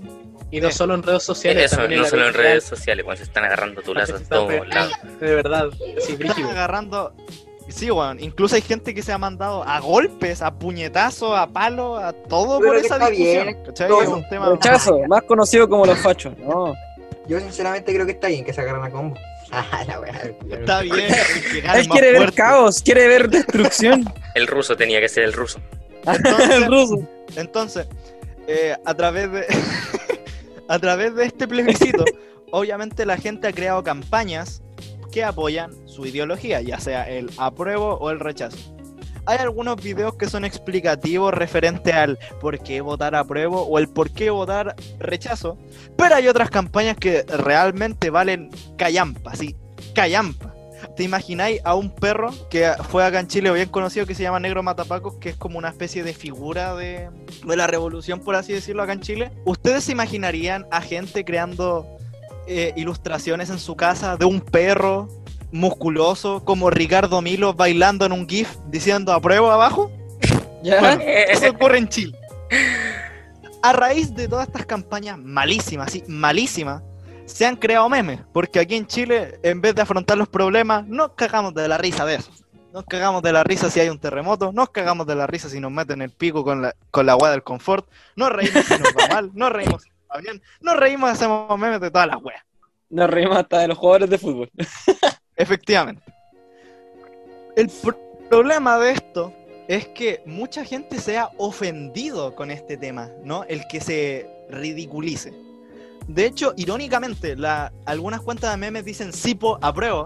B: Y no solo en redes sociales,
C: Eso,
B: también
C: no solo en redes sociales, cuando se están agarrando tu lazo
B: Se
C: en todos lados.
B: De verdad, sí,
A: están
B: brígido.
A: agarrando. Sí, weón. Incluso hay gente que se ha mandado a golpes, a puñetazos, a palos, a todo
D: Pero
A: por esa
D: está
A: discusión.
D: Todo
A: Es un tema.
E: Rechazo, más conocido como los fachos. No.
D: Yo sinceramente creo que está bien que se agarren a combo. Ah, la wea.
A: Está bien.
E: Él quiere ver
A: fuerte.
E: caos, quiere ver destrucción.
C: El ruso tenía que ser el ruso.
A: Entonces-
E: El ruso.
A: Entonces, eh, a través de. A través de este plebiscito, obviamente la gente ha creado campañas que apoyan su ideología, ya sea el apruebo o el rechazo. Hay algunos videos que son explicativos referente al por qué votar apruebo o el por qué votar rechazo, pero hay otras campañas que realmente valen callampa, sí, callampa. ¿Te imagináis a un perro que fue acá en Chile bien conocido que se llama Negro Matapacos, que es como una especie de figura de, de la revolución, por así decirlo, acá en Chile? ¿Ustedes se imaginarían a gente creando eh, ilustraciones en su casa de un perro musculoso como Ricardo Milo bailando en un GIF diciendo apruebo abajo?
E: ¿Ya?
A: Bueno, eso ocurre en Chile. A raíz de todas estas campañas malísimas, sí, malísimas, se han creado memes. Porque aquí en Chile, en vez de afrontar los problemas, nos cagamos de la risa de eso. Nos cagamos de la risa si hay un terremoto, nos cagamos de la risa si nos meten el pico con la, con la del confort, nos reímos si nos va mal, nos reímos si nos va bien, nos reímos y hacemos memes de todas las weas.
E: Nos reímos hasta de los jugadores de fútbol.
A: Efectivamente. El pr- problema de esto es que mucha gente se ha ofendido con este tema, ¿no? El que se ridiculice. De hecho, irónicamente, algunas cuentas de memes dicen Sipo apruebo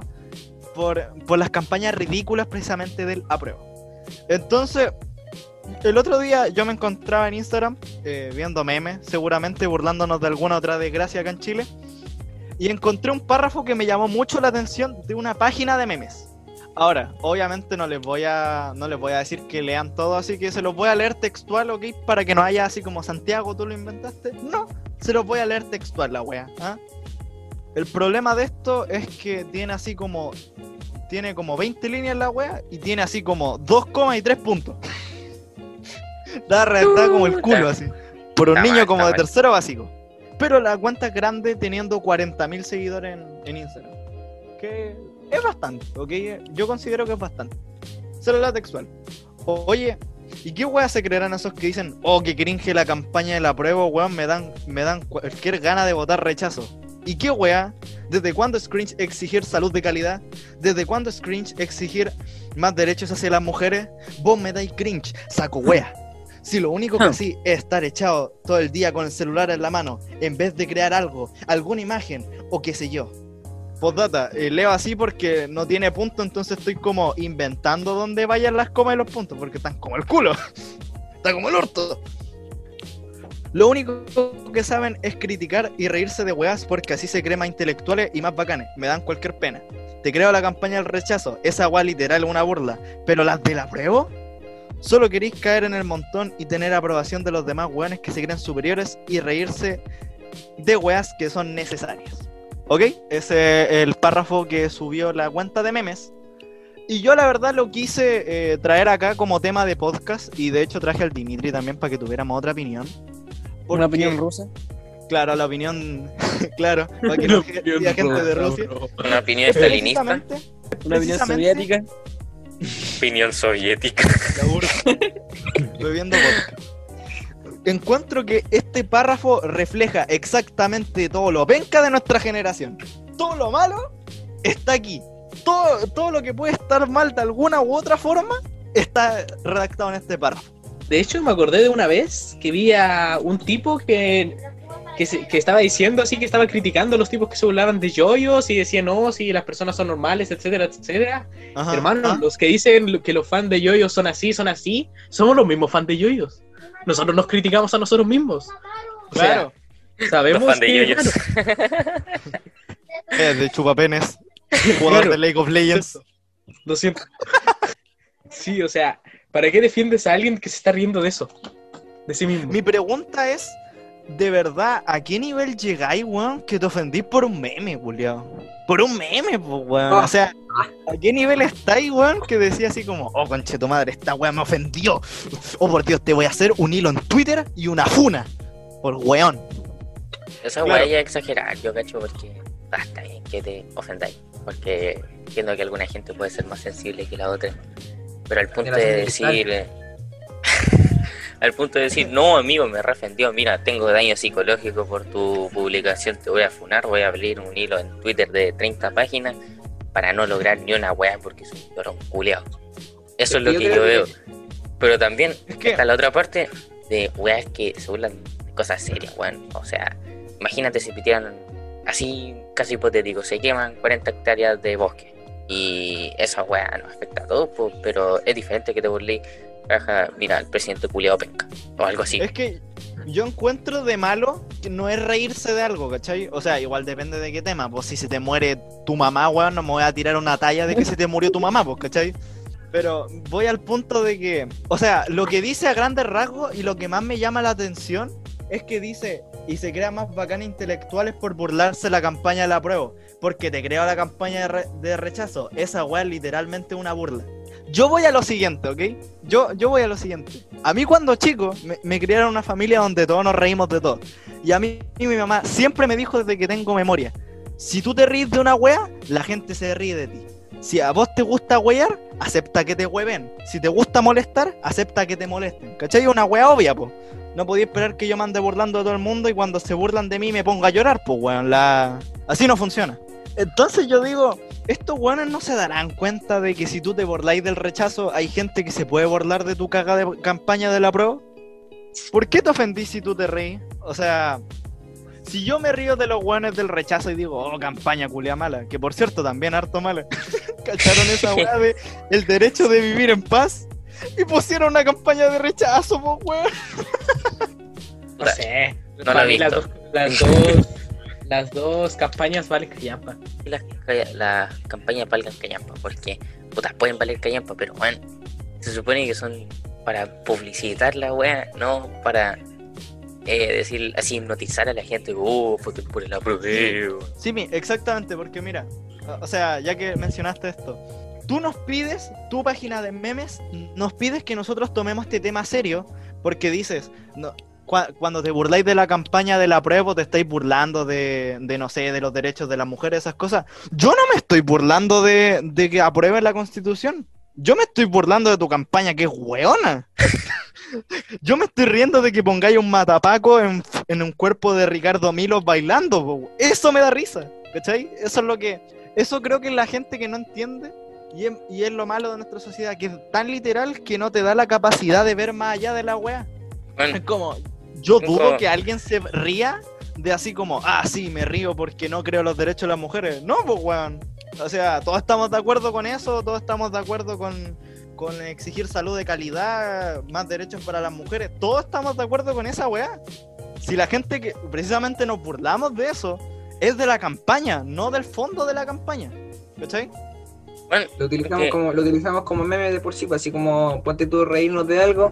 A: por, por las campañas ridículas precisamente del apruebo. Entonces, el otro día yo me encontraba en Instagram eh, viendo memes, seguramente burlándonos de alguna otra desgracia acá en Chile, y encontré un párrafo que me llamó mucho la atención de una página de memes. Ahora, obviamente no les voy a no les voy a decir que lean todo, así que se los voy a leer textual, ¿ok? Para que no haya así como Santiago, tú lo inventaste. No, se los voy a leer textual la wea. ¿ah? El problema de esto es que tiene así como tiene como 20 líneas la wea y tiene así como 2 comas y 3 puntos. da redactada como el culo así. Por un
C: Está
A: niño
C: mal,
A: como de
C: mal.
A: tercero básico. Pero la cuenta es grande teniendo 40.000 seguidores en, en Instagram. Que es bastante, ¿ok? Yo considero que es bastante. Leo textual. O- Oye, ¿y qué weas se creerán esos que dicen, oh, que cringe la campaña de la prueba, weón, me dan, me dan cualquier gana de votar rechazo? ¿Y qué wea? ¿Desde cuándo es cringe exigir salud de calidad? ¿Desde cuándo es cringe exigir más derechos hacia las mujeres? Vos me dais cringe, saco wea. Si lo único que así es estar echado todo el día con el celular en la mano, en vez de crear algo, alguna imagen o qué sé yo. Postdata, eh, leo así porque no tiene punto, entonces estoy como inventando dónde vayan las comas y los puntos, porque están como el culo. Está como el orto. Lo único que saben es criticar y reírse de weas porque así se creen más intelectuales y más bacanes. Me dan cualquier pena. Te creo la campaña del rechazo, esa wea literal es una burla. Pero las de la prueba, solo queréis caer en el montón y tener aprobación de los demás weones que se creen superiores y reírse de weas que son necesarias. ¿Ok? Ese es el párrafo que subió la cuenta de memes. Y yo la verdad lo quise eh, traer acá como tema de podcast y de hecho traje al Dimitri también para que tuviéramos otra opinión.
E: Una opinión rusa.
A: Claro, la opinión, claro, para que no haya gente de Rusia.
C: Una opinión estalinista,
E: Una opinión soviética.
C: opinión soviética.
A: La. Bebiendo vodka. Encuentro que este párrafo refleja exactamente todo lo penca de nuestra generación. Todo lo malo está aquí. Todo, todo lo que puede estar mal de alguna u otra forma está redactado en este párrafo.
B: De hecho, me acordé de una vez que vi a un tipo que, que, se- que estaba diciendo así, que estaba criticando a los tipos que se burlaban de yoyos y decían, no, si las personas son normales, etcétera, etcétera.
A: Ajá,
B: Hermano,
A: ¿ah?
B: los que dicen que los fans de yoyos son así, son así, somos los mismos fans de yoyos. Nosotros nos criticamos a nosotros mismos. O sea,
A: Claro,
B: sabemos que,
A: es de chupapenes, jugador
B: Claro.
A: de League of Legends.
B: lo siento. Sí, o sea, ¿para qué defiendes a alguien que se está riendo de eso? De sí mismo.
A: Mi pregunta es, ¿de verdad a qué nivel llegáis, weón, que te ofendís por un meme, culiao? Por un meme, pues, weón. O sea, ¿a qué nivel estáis, weón, que decía así como, oh, conche tu madre, esta weón me ofendió? Oh, por Dios, te voy a hacer un hilo en Twitter y una funa. Por weón.
C: Esa
A: Claro.
C: weá ya es exagerar, yo cacho, porque basta bien que te ofendáis. Porque entiendo que alguna gente puede ser más sensible que la otra. Pero al punto de decir. Al punto de decir, no, amigo, me refendió. Mira, tengo daño psicológico por tu publicación, te voy a funar. Voy a abrir un hilo en Twitter de 30 páginas para no lograr ni una weá porque es un llorón culeado. Eso es lo que yo
D: que-
C: veo. Pero también
A: Es que,
C: Está la otra parte de weas que se burlan de cosas serias, weón. O sea, imagínate si pitieran así, casi hipotético, se queman 40 hectáreas de bosque. Y esa wea nos afecta a todos, pues, pero es diferente que te burles, ajá, mira, el presidente culiado penca, o algo así.
A: es que yo encuentro de malo que no es reírse de algo, ¿cachai? O sea, igual depende de qué tema. Pues si se te muere tu mamá, weón, no me voy a tirar una talla de que se te murió tu mamá, pues, ¿cachai? Pero voy al punto de que, o sea, lo que dice a grandes rasgos y lo que más me llama la atención es que dice, y se crea más bacán intelectuales por burlarse la campaña de la prueba, porque te creo la campaña de, re- de rechazo. Esa weá es literalmente una burla. Yo voy a lo siguiente, ¿ok? Yo, yo voy a lo siguiente. A mí cuando chico me, me criaron una familia donde todos nos reímos de todo. Y a mí y mi mamá siempre me dijo desde que tengo memoria, si tú te ríes de una wea, la gente se ríe de ti. Si a vos te gusta wear, acepta que te hueven. Si te gusta molestar, acepta que te molesten. ¿Cachai? Una wea obvia, po. No podía esperar que yo me ande burlando de todo el mundo y cuando se burlan de mí me ponga a llorar, pues weón. La... Así no funciona. Entonces yo digo, estos weones no se darán cuenta de que si tú te burláis del rechazo, hay gente que se puede burlar de tu caga de campaña de la prueba. ¿Por qué te ofendís si tú te reís? O sea, si yo me río de los weones del rechazo y digo, oh, campaña culia mala, que por cierto también harto mala, ¿cacharon esa weá de el derecho de vivir en paz? Y pusieron una campaña de rechazo, po, weón.
B: No sé.
C: No
B: Para mí las
C: visto.
B: dos, las dos, las dos campañas valen callampa.
C: Y las ca- las campañas valgan callampa, porque puta, pueden valer callampa, pero bueno, se supone que son para publicitar la wea, no para eh, decir así hipnotizar a la gente, oh, porque por el apruebo.
A: Sí, mi, exactamente, porque mira, o- o sea, ya que mencionaste esto, tú nos pides, tu página de memes, nos pides que nosotros tomemos este tema serio, porque dices, no, cua- cuando te burláis de la campaña de la prueba, te estáis burlando de, de, no sé, de los derechos de las mujeres, esas cosas. Yo no me estoy burlando de, de que aprueben la constitución. Yo me estoy burlando de tu campaña, que es weona. Yo me estoy riendo de que pongáis un matapaco en, en un cuerpo de Ricardo Milos bailando. po. Eso me da risa, ¿cachai? Eso es lo que... Eso creo que es la gente que no entiende y es, y es lo malo de nuestra sociedad, que es tan literal que no te da la capacidad de ver más allá de la wea.
C: Bueno,
A: Es como, yo dudo que alguien se ría de así como, ah, sí, me río porque no creo en los derechos de las mujeres. No, pues, weón. O sea, todos estamos de acuerdo con eso, todos estamos de acuerdo con, con exigir salud de calidad, más derechos para las mujeres. Todos estamos de acuerdo con esa weá. Si la gente que precisamente nos burlamos de eso, es de la campaña, no del fondo de la campaña. ¿Cachai?
C: bueno,
D: Lo utilizamos, como, lo utilizamos como meme de por sí, pues, así como ponte tú reírnos de algo,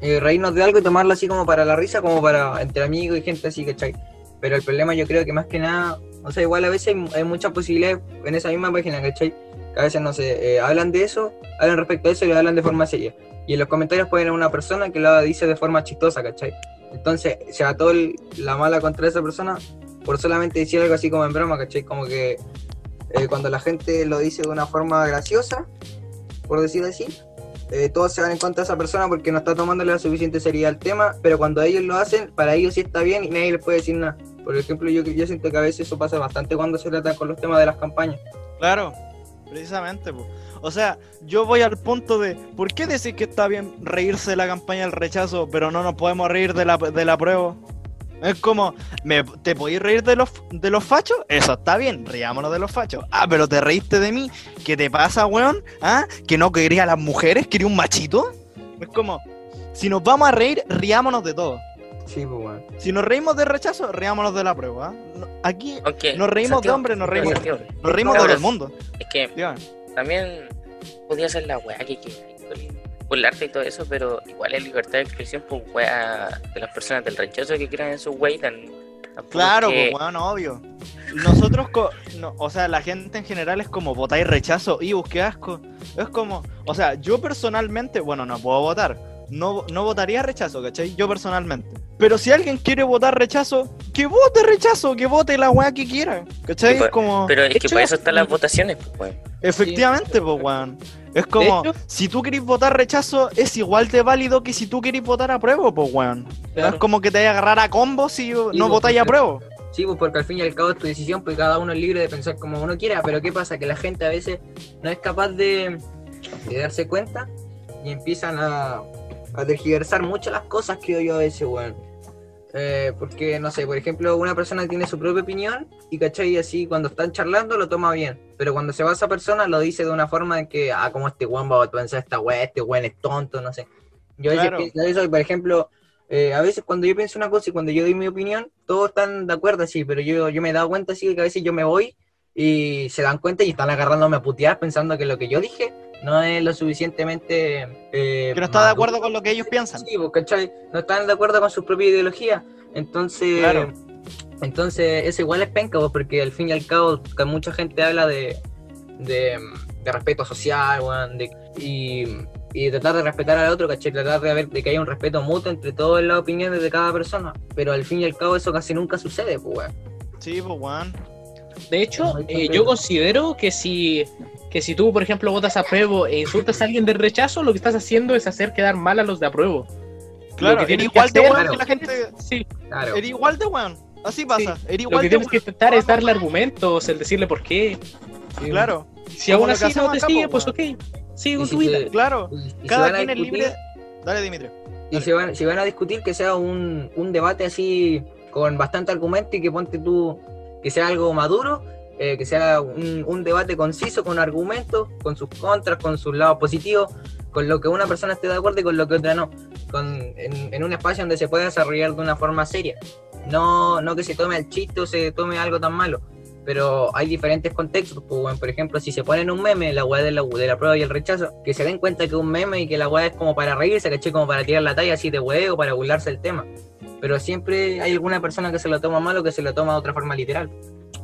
D: eh, reírnos de algo y tomarlo así como para la risa, como para entre amigos y gente así, ¿cachai? Pero el problema yo creo que más que nada, o sea, igual a veces hay, hay muchas posibilidades en esa misma página, ¿cachai? Que a veces, no sé, eh, hablan de eso, hablan respecto a eso y hablan de forma seria. Y en los comentarios pueden haber una persona que lo dice de forma chistosa, ¿cachai? Entonces se va toda la mala contra esa persona por solamente decir algo así como en broma, ¿cachai? Como que eh, cuando la gente lo dice de una forma graciosa, por decir así, eh, todos se van en contra de esa persona porque no está tomándole la suficiente seriedad al tema, pero cuando ellos lo hacen, para ellos sí está bien y nadie les puede decir nada. Por ejemplo, yo, yo siento que a veces eso pasa bastante cuando se trata con los temas de las campañas.
A: Claro, precisamente. O sea, yo voy al punto de, ¿por qué decir que está bien reírse de la campaña del rechazo, pero no nos podemos reír de la, de la prueba? Es como, ¿me, ¿te podéis reír de los, de los fachos? Eso está bien, riámonos de los fachos. Ah, pero te reíste de mí. ¿Qué te pasa, weón? ¿Ah? ¿Que no quería a las mujeres? ¿Quería un machito? Es como, si nos vamos a reír, riámonos de todo.
D: Sí, pues bueno.
A: Si nos reímos de rechazo, riámonos de la prueba. ¿ah? Aquí nos reímos de hombres, nos reímos,
C: Santiago,
A: nos reímos de todo el mundo.
C: Es que también podía ser la weá que burlarte y todo eso, pero igual es libertad de expresión, pues weá de las personas del rechazo que crean en su wey tan.
A: Claro,
C: que-
A: pues bueno, obvio. Nosotros, co- no, o sea, la gente en general es como votáis rechazo y busqué asco. Es como, o sea, yo personalmente, bueno, no puedo votar. No, no votaría rechazo, ¿cachai? Yo personalmente. Pero si alguien quiere votar rechazo, que vote rechazo, que vote la weá que quiera, ¿cachai?
C: Sí, pues,
A: Es como,
C: Pero es que para eso están las votaciones, pues weón.
A: efectivamente, pues weón. Es como,
B: hecho-
A: si tú querés votar rechazo, es igual de válido que si tú querés votar apruebo, pues weón. No
B: Claro.
A: es como que te vaya a agarrar a combos si no votáis
D: porque-
A: apruebo.
D: Sí, pues porque al fin y al cabo es tu decisión, pues cada uno es libre de pensar como uno quiera, pero ¿qué pasa? Que la gente a veces no es capaz de, de darse cuenta y empiezan a, a tergiversar mucho las cosas, creo yo a veces, weón. Eh, porque, no sé, por ejemplo, una persona tiene su propia opinión y, ¿cachai? Así cuando están charlando lo toma bien, pero cuando se va esa persona lo dice de una forma en que, ah, como este weón va a pensar esta weá, este weón es tonto, no sé. Yo a veces
A: Claro.
D: pienso eso por ejemplo, eh, a veces cuando yo pienso una cosa y cuando yo doy mi opinión, todos están de acuerdo así, pero yo, yo me he dado cuenta así que a veces yo me voy y se dan cuenta y están agarrándome a putear pensando que lo que yo dije no es lo suficientemente... eh,
A: Que no está de acuerdo con lo que ellos piensan.
D: Sí, pues, ¿cachai? No están de acuerdo con su propia ideología. Entonces,
A: Claro.
D: entonces eso igual es penca, pues, porque al fin y al cabo que mucha gente habla de, de, de respeto social, weón, de, y, y de tratar de respetar al otro, ¿cachai? Tratar de ver de que haya un respeto mutuo entre todas las opiniones de cada persona. Pero al fin y al cabo eso casi nunca sucede, pues, weón.
A: Sí, pues weón.
B: De hecho, eh, yo considero que si, que si tú, por ejemplo, votas a apruebo e insultas a alguien del rechazo, lo que estás haciendo es hacer quedar mal a los de apruebo.
A: Claro,
B: tienes
A: igual
B: que
A: de
B: hacer-
A: weón que la gente.
B: Sí,
D: Claro.
A: Era igual de weón. Así pasa.
B: Lo
A: igual
B: que
A: de
B: tienes que intentar es darle argumentos, el decirle por qué.
A: Claro,
B: Si
A: Como
B: aún así no te sigue, pues
A: weón.
B: ok. Sigue con tu vida.
A: claro. Cada quien es libre. Dale, Dimitri.
D: Y si van, si van a discutir que sea un, un debate así con bastante argumento y que ponte tú, que sea algo maduro, eh, que sea un, debate conciso, con argumentos, con sus contras, con sus lados positivos, con lo que una persona esté de acuerdo y con lo que otra no, con, en, en un espacio donde se pueda desarrollar de una forma seria. No, no que se tome el chiste o se tome algo tan malo, pero hay diferentes contextos. pues, bueno, por ejemplo, si se ponen un meme, la weá de la, de la prueba y el rechazo, que se den cuenta que es un meme y que la weá es como para reírse, caché, como para tirar la talla así de huevo, para burlarse del tema. Pero siempre hay alguna persona que se lo toma mal o que se lo toma de otra forma literal.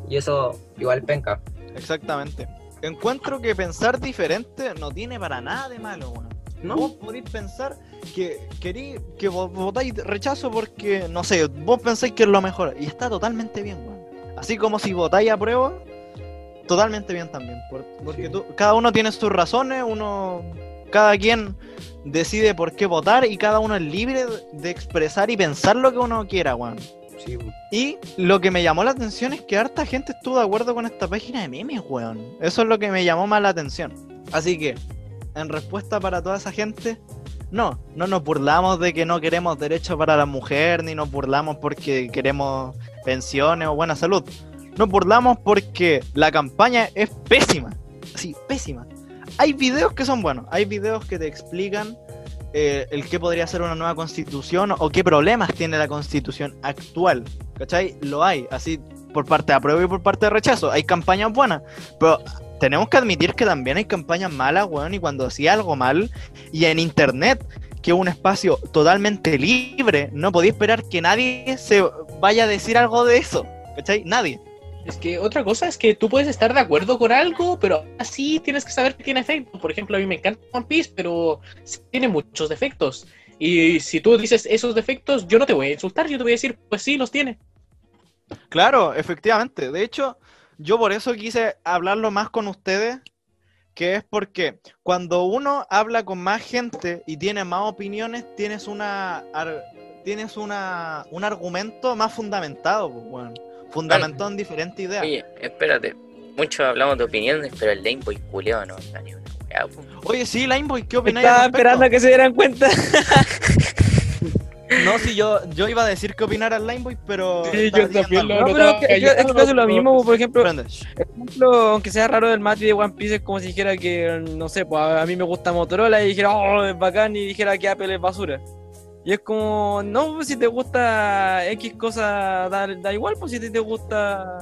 D: Y eso igual penca.
A: Exactamente. Encuentro que pensar diferente no tiene para nada de malo.
D: ¿No?
A: Vos podéis pensar que querí, que vos votáis rechazo porque, no sé, vos pensáis que es lo mejor. Y está totalmente bien, weón. Así como si votáis a prueba, totalmente bien también. por- porque
D: Sí.
A: tú- cada uno tiene sus razones, uno. Cada quien decide por qué votar y cada uno es libre de expresar y pensar lo que uno quiera, weón.
D: Sí,
A: Y lo que me llamó la atención es que harta gente estuvo de acuerdo con esta página de memes, weón. Eso es lo que me llamó más la atención. Así que, en respuesta para toda esa gente, no, no nos burlamos de que no queremos derechos para la mujer, ni nos burlamos porque queremos pensiones o buena salud. Nos burlamos porque la campaña es pésima. Sí, pésima. Hay videos que son buenos, hay videos que te explican eh, el qué podría ser una nueva constitución o qué problemas tiene la constitución actual. ¿Cachai? Lo hay, así por parte de apruebo y por parte de rechazo. Hay campañas buenas, pero tenemos que admitir que también hay campañas malas, weón, y cuando hacía algo mal, y en internet, que es un espacio totalmente libre, no podía esperar que nadie se vaya a decir algo de eso. ¿Cachai? Nadie.
B: Es que otra cosa es que tú puedes estar de acuerdo con algo, pero así tienes que saber que tiene efectos. Por ejemplo, a mí me encanta One Piece, pero tiene muchos defectos. Y si tú dices esos defectos, yo no te voy a insultar, yo te voy a decir, pues sí, los tiene.
A: Claro, efectivamente. De hecho, yo por eso quise hablarlo más con ustedes, que es porque cuando uno habla con más gente y tiene más opiniones, tienes una ar- tienes una un argumento más fundamentado, pues, weón. Fundamentado en diferentes ideas.
C: Oye, espérate. Muchos hablamos de opiniones, pero el Gameboy culeo no po.
A: Oye, sí, Lineboy, ¿qué opináis?
E: Estaba esperando a que se dieran cuenta.
A: No, sí, yo, yo iba a decir que opinara el Lineboy, pero.
B: Sí, yo también lo-
E: No, pero es que, es casi lo mismo, por ejemplo, ejemplo, aunque sea raro el Mati de One Piece, es como si dijera que, no sé, pues a mí me gusta Motorola y dijera, oh, es bacán, y dijera que Apple es basura. Y es como, no, pues, si te gusta X cosa, da, da igual, pues si te, te gusta.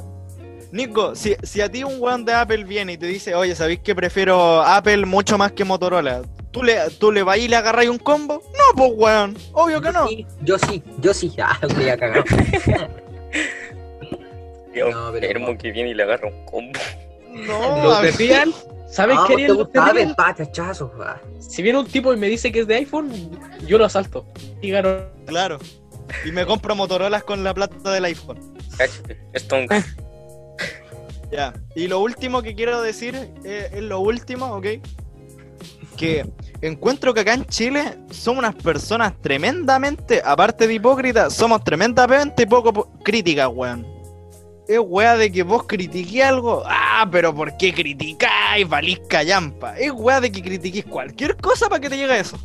A: Nico, si, si a ti un weón de Apple viene y te dice, oye, ¿sabéis que prefiero Apple mucho más que Motorola? ¿Tú le, tú le vas y le agarras un combo? No, pues weón, obvio que no.
D: Sí, yo sí, yo sí. Ah, voy a cagar.
C: Yo
D: No, pero-
C: enfermo que viene y le agarra un combo.
A: No,
B: Los
A: a
B: de
A: mí-
B: Real, ¿sabes
D: Ah,
B: qué.
D: Pa, chachazo, ah.
B: Si viene un tipo y me dice que es de iPhone, yo lo asalto. Y gano.
A: Claro. Y me compro Motorolas con la plata del iPhone.
C: Esto un-
A: Ya. Y lo último que quiero decir eh, es lo último, ¿ok? Que encuentro que acá en Chile somos unas personas tremendamente, aparte de hipócritas, somos tremendamente poco po- críticas, weón. Es weá de que vos critiqué algo, ah, pero ¿por qué criticáis? Valís callampa. Es weá de que critiquéis cualquier cosa para que te llegue eso.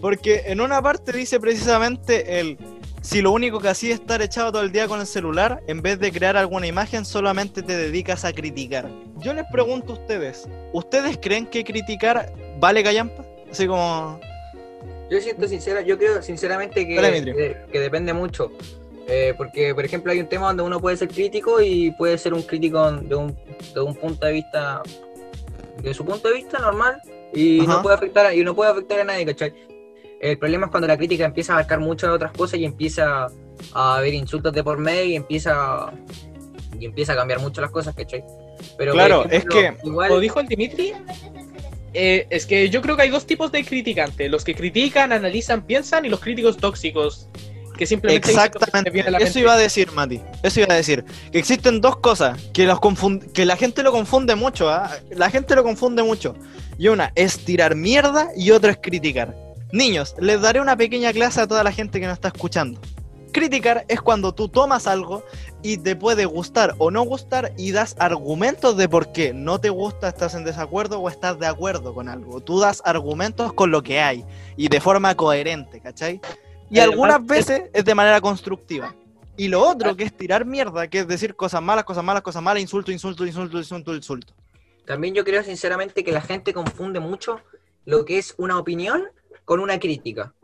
A: Porque en una parte dice precisamente el si lo único que hacías es estar echado todo el día con el celular, en vez de crear alguna imagen, solamente te dedicas a criticar. Yo les pregunto a ustedes, ¿ustedes creen que criticar vale callampa? Así como...
D: Yo siento sincera, yo creo sinceramente que, que, que depende mucho. Eh, porque, por ejemplo, hay un tema donde uno puede ser crítico y puede ser un crítico de un, de un punto de vista, de su punto de vista normal, y
A: Ajá.
D: no puede afectar a, y no puede afectar a nadie, ¿cachai? El problema es cuando la crítica empieza a abarcar muchas otras cosas y empieza a haber insultos de por medio y empieza y empieza a cambiar mucho las cosas, ¿cachai? Pero
A: Claro, es que-
D: igual,
B: Como dijo el Dimitri, eh, es que yo creo que hay dos tipos de criticantes: los que critican, analizan, piensan, y los críticos tóxicos. Que simplemente que
A: Exactamente,
B: les viene a la
A: eso
B: mente.
A: iba a decir, Mati. Eso iba a decir. Que existen dos cosas que, los confund- que la gente lo confunde mucho. ¿ah? La gente lo confunde mucho. Y una es tirar mierda y otra es criticar. Niños, les daré una pequeña clase a toda la gente que nos está escuchando. Criticar es cuando tú tomas algo y te puede gustar o no gustar y das argumentos de por qué no te gusta, estás en desacuerdo o estás de acuerdo con algo. Tú das argumentos con lo que hay y de forma coherente, ¿cachai? Y algunas
B: es-
A: veces es de manera constructiva. Y lo otro que es tirar mierda, que es decir cosas malas, cosas malas, cosas malas, insulto, insulto, insulto, insulto, insulto.
D: También yo creo sinceramente que la gente confunde mucho lo que es una opinión con una crítica.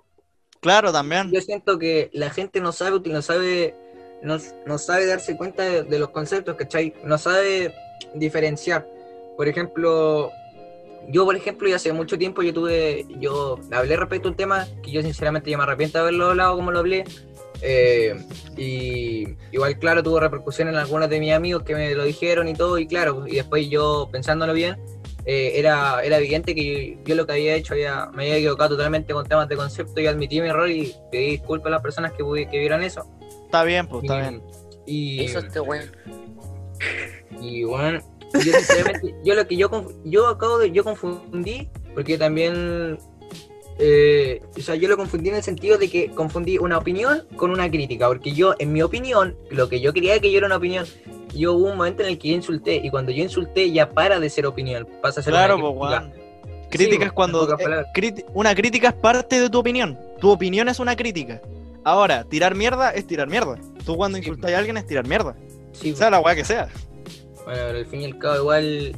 A: Claro, también.
D: Yo siento que la gente no sabe, no sabe, no, no sabe darse cuenta de, de los conceptos, ¿cachai? No sabe diferenciar. Por ejemplo, yo por ejemplo, ya hace mucho tiempo yo tuve, yo hablé respecto a un tema que yo sinceramente yo me arrepiento de haberlo hablado como lo hablé. eh, y igual, claro, tuvo repercusión en algunos de mis amigos que me lo dijeron y todo, y claro, y después yo pensándolo bien, eh, era, era evidente que yo, lo que había hecho había, me había equivocado totalmente con temas de concepto y admití mi error y pedí disculpas a las personas que, vieron eso.
A: Está bien, pues, está
D: Y-
A: bien.
D: Y,
C: Eso este weón.
D: y bueno, yo sinceramente, yo lo que yo, yo acabo de, yo confundí, porque también, eh, o sea, yo lo confundí en el sentido de que confundí una opinión con una crítica, porque yo, en mi opinión, lo que yo creía que yo era una opinión, yo hubo un momento en el que yo insulté, y cuando yo insulté ya para de ser opinión, pasa a ser
A: Claro,
D: una
A: pues,
D: crítica.
A: weón. Crítica
D: pues,
A: es cuando. eh, una crítica es parte de tu opinión. Tu opinión es una crítica. Ahora, tirar mierda es tirar mierda. Tú cuando
D: Sí.
A: insultas a alguien es tirar mierda.
D: Sí,
A: Sea la weá que sea.
D: Bueno, pero al fin y al cabo igual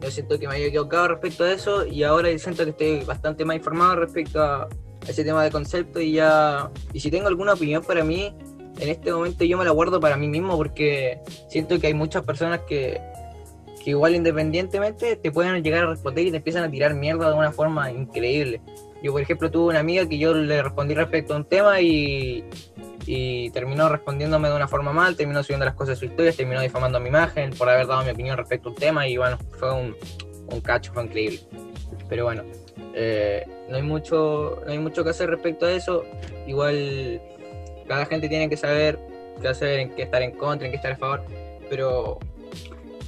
D: yo siento que me había equivocado respecto a eso y ahora siento que estoy bastante más informado respecto a ese tema de concepto y ya... Y si tengo alguna opinión para mí, en este momento yo me la guardo para mí mismo porque siento que hay muchas personas que, que igual independientemente te pueden llegar a responder y te empiezan a tirar mierda de una forma increíble. Yo, por ejemplo, tuve una amiga que yo le respondí respecto a un tema y, terminó respondiéndome de una forma mal, terminó subiendo las cosas de su historia, terminó difamando mi imagen por haber dado mi opinión respecto a un tema y bueno, fue un, un cacho, fue increíble. Pero bueno, eh, no, hay mucho, no hay mucho que hacer respecto a eso. Igual cada gente tiene que saber qué hacer, en qué estar en contra, en qué estar a favor, pero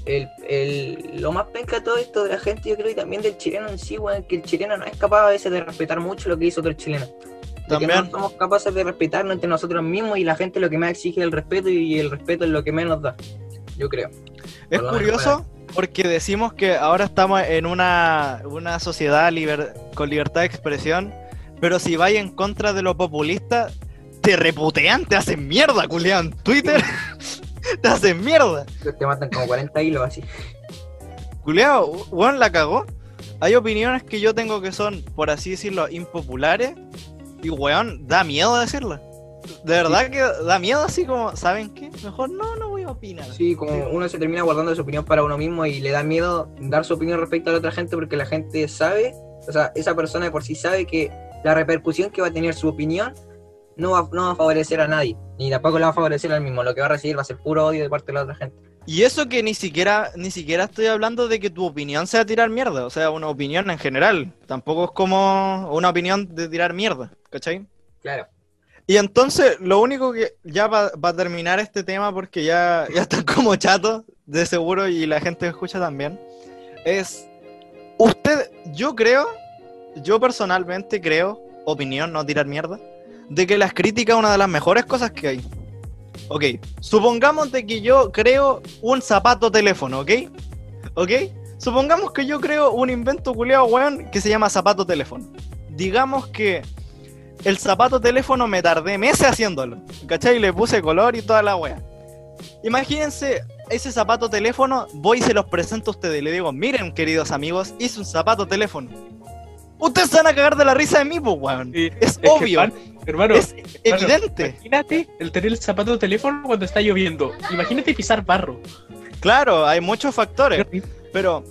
D: el, el- lo más penca de todo esto de la gente, yo creo, y también del chileno en sí, weón, que el chileno no es capaz a veces de respetar mucho lo que hizo otro chileno. De que
A: También.
D: no somos capaces de respetarnos entre nosotros mismos y la gente lo que más exige es el respeto y el respeto es lo que menos da. Yo creo.
A: Es
D: Por
A: curioso porque decimos que ahora estamos en una, una sociedad liber- con libertad de expresión, pero si vais en contra de lo populista, te reputean, te hacen mierda, culián. Twitter te hacen mierda.
D: Te matan como 40 hilos así.
A: Culeado, weón, la cagó. Hay opiniones que yo tengo que son, por así decirlo, impopulares. Y weón, da miedo decirlas. De verdad que da miedo así como, ¿saben qué? Mejor no, no voy a opinar.
D: Sí, como uno se termina guardando su opinión para uno mismo y le da miedo dar su opinión respecto a la otra gente porque la gente sabe, o sea, esa persona de por sí sabe que la repercusión que va a tener su opinión no va, no va a favorecer a nadie, ni tampoco le va a favorecer al mismo. Lo que va a recibir va a ser puro odio de parte de la otra gente.
A: Y eso que ni siquiera, ni siquiera estoy hablando de que tu opinión sea tirar mierda, o sea, una opinión en general. Tampoco es como una opinión de tirar mierda, ¿cachai?
D: Claro.
A: Y entonces, lo único que ya va a terminar este tema, porque ya, ya están como chatos, de seguro, y la gente que escucha también, es, usted, yo creo, yo personalmente creo, opinión, no tirar mierda, de que las críticas es una de las mejores cosas que hay. Ok, supongamos de que yo creo un zapato teléfono, ¿ok? ¿Ok? Supongamos que yo creo un invento culeado, weón, que se llama zapato teléfono. Digamos que el zapato teléfono me tardé meses haciéndolo, ¿cachai? Le puse color y toda la wea. Imagínense ese zapato teléfono, voy y se los presento a ustedes y le digo, miren queridos amigos, hice un zapato teléfono. Ustedes se van a cagar de la risa de mí, pues, weón.
B: Sí,
A: Es
B: que,
A: obvio,
B: hermano, hermano,
A: es evidente.
B: imagínate el tener el zapato de teléfono cuando está lloviendo. Imagínate pisar barro.
A: Claro, hay muchos factores. Pero,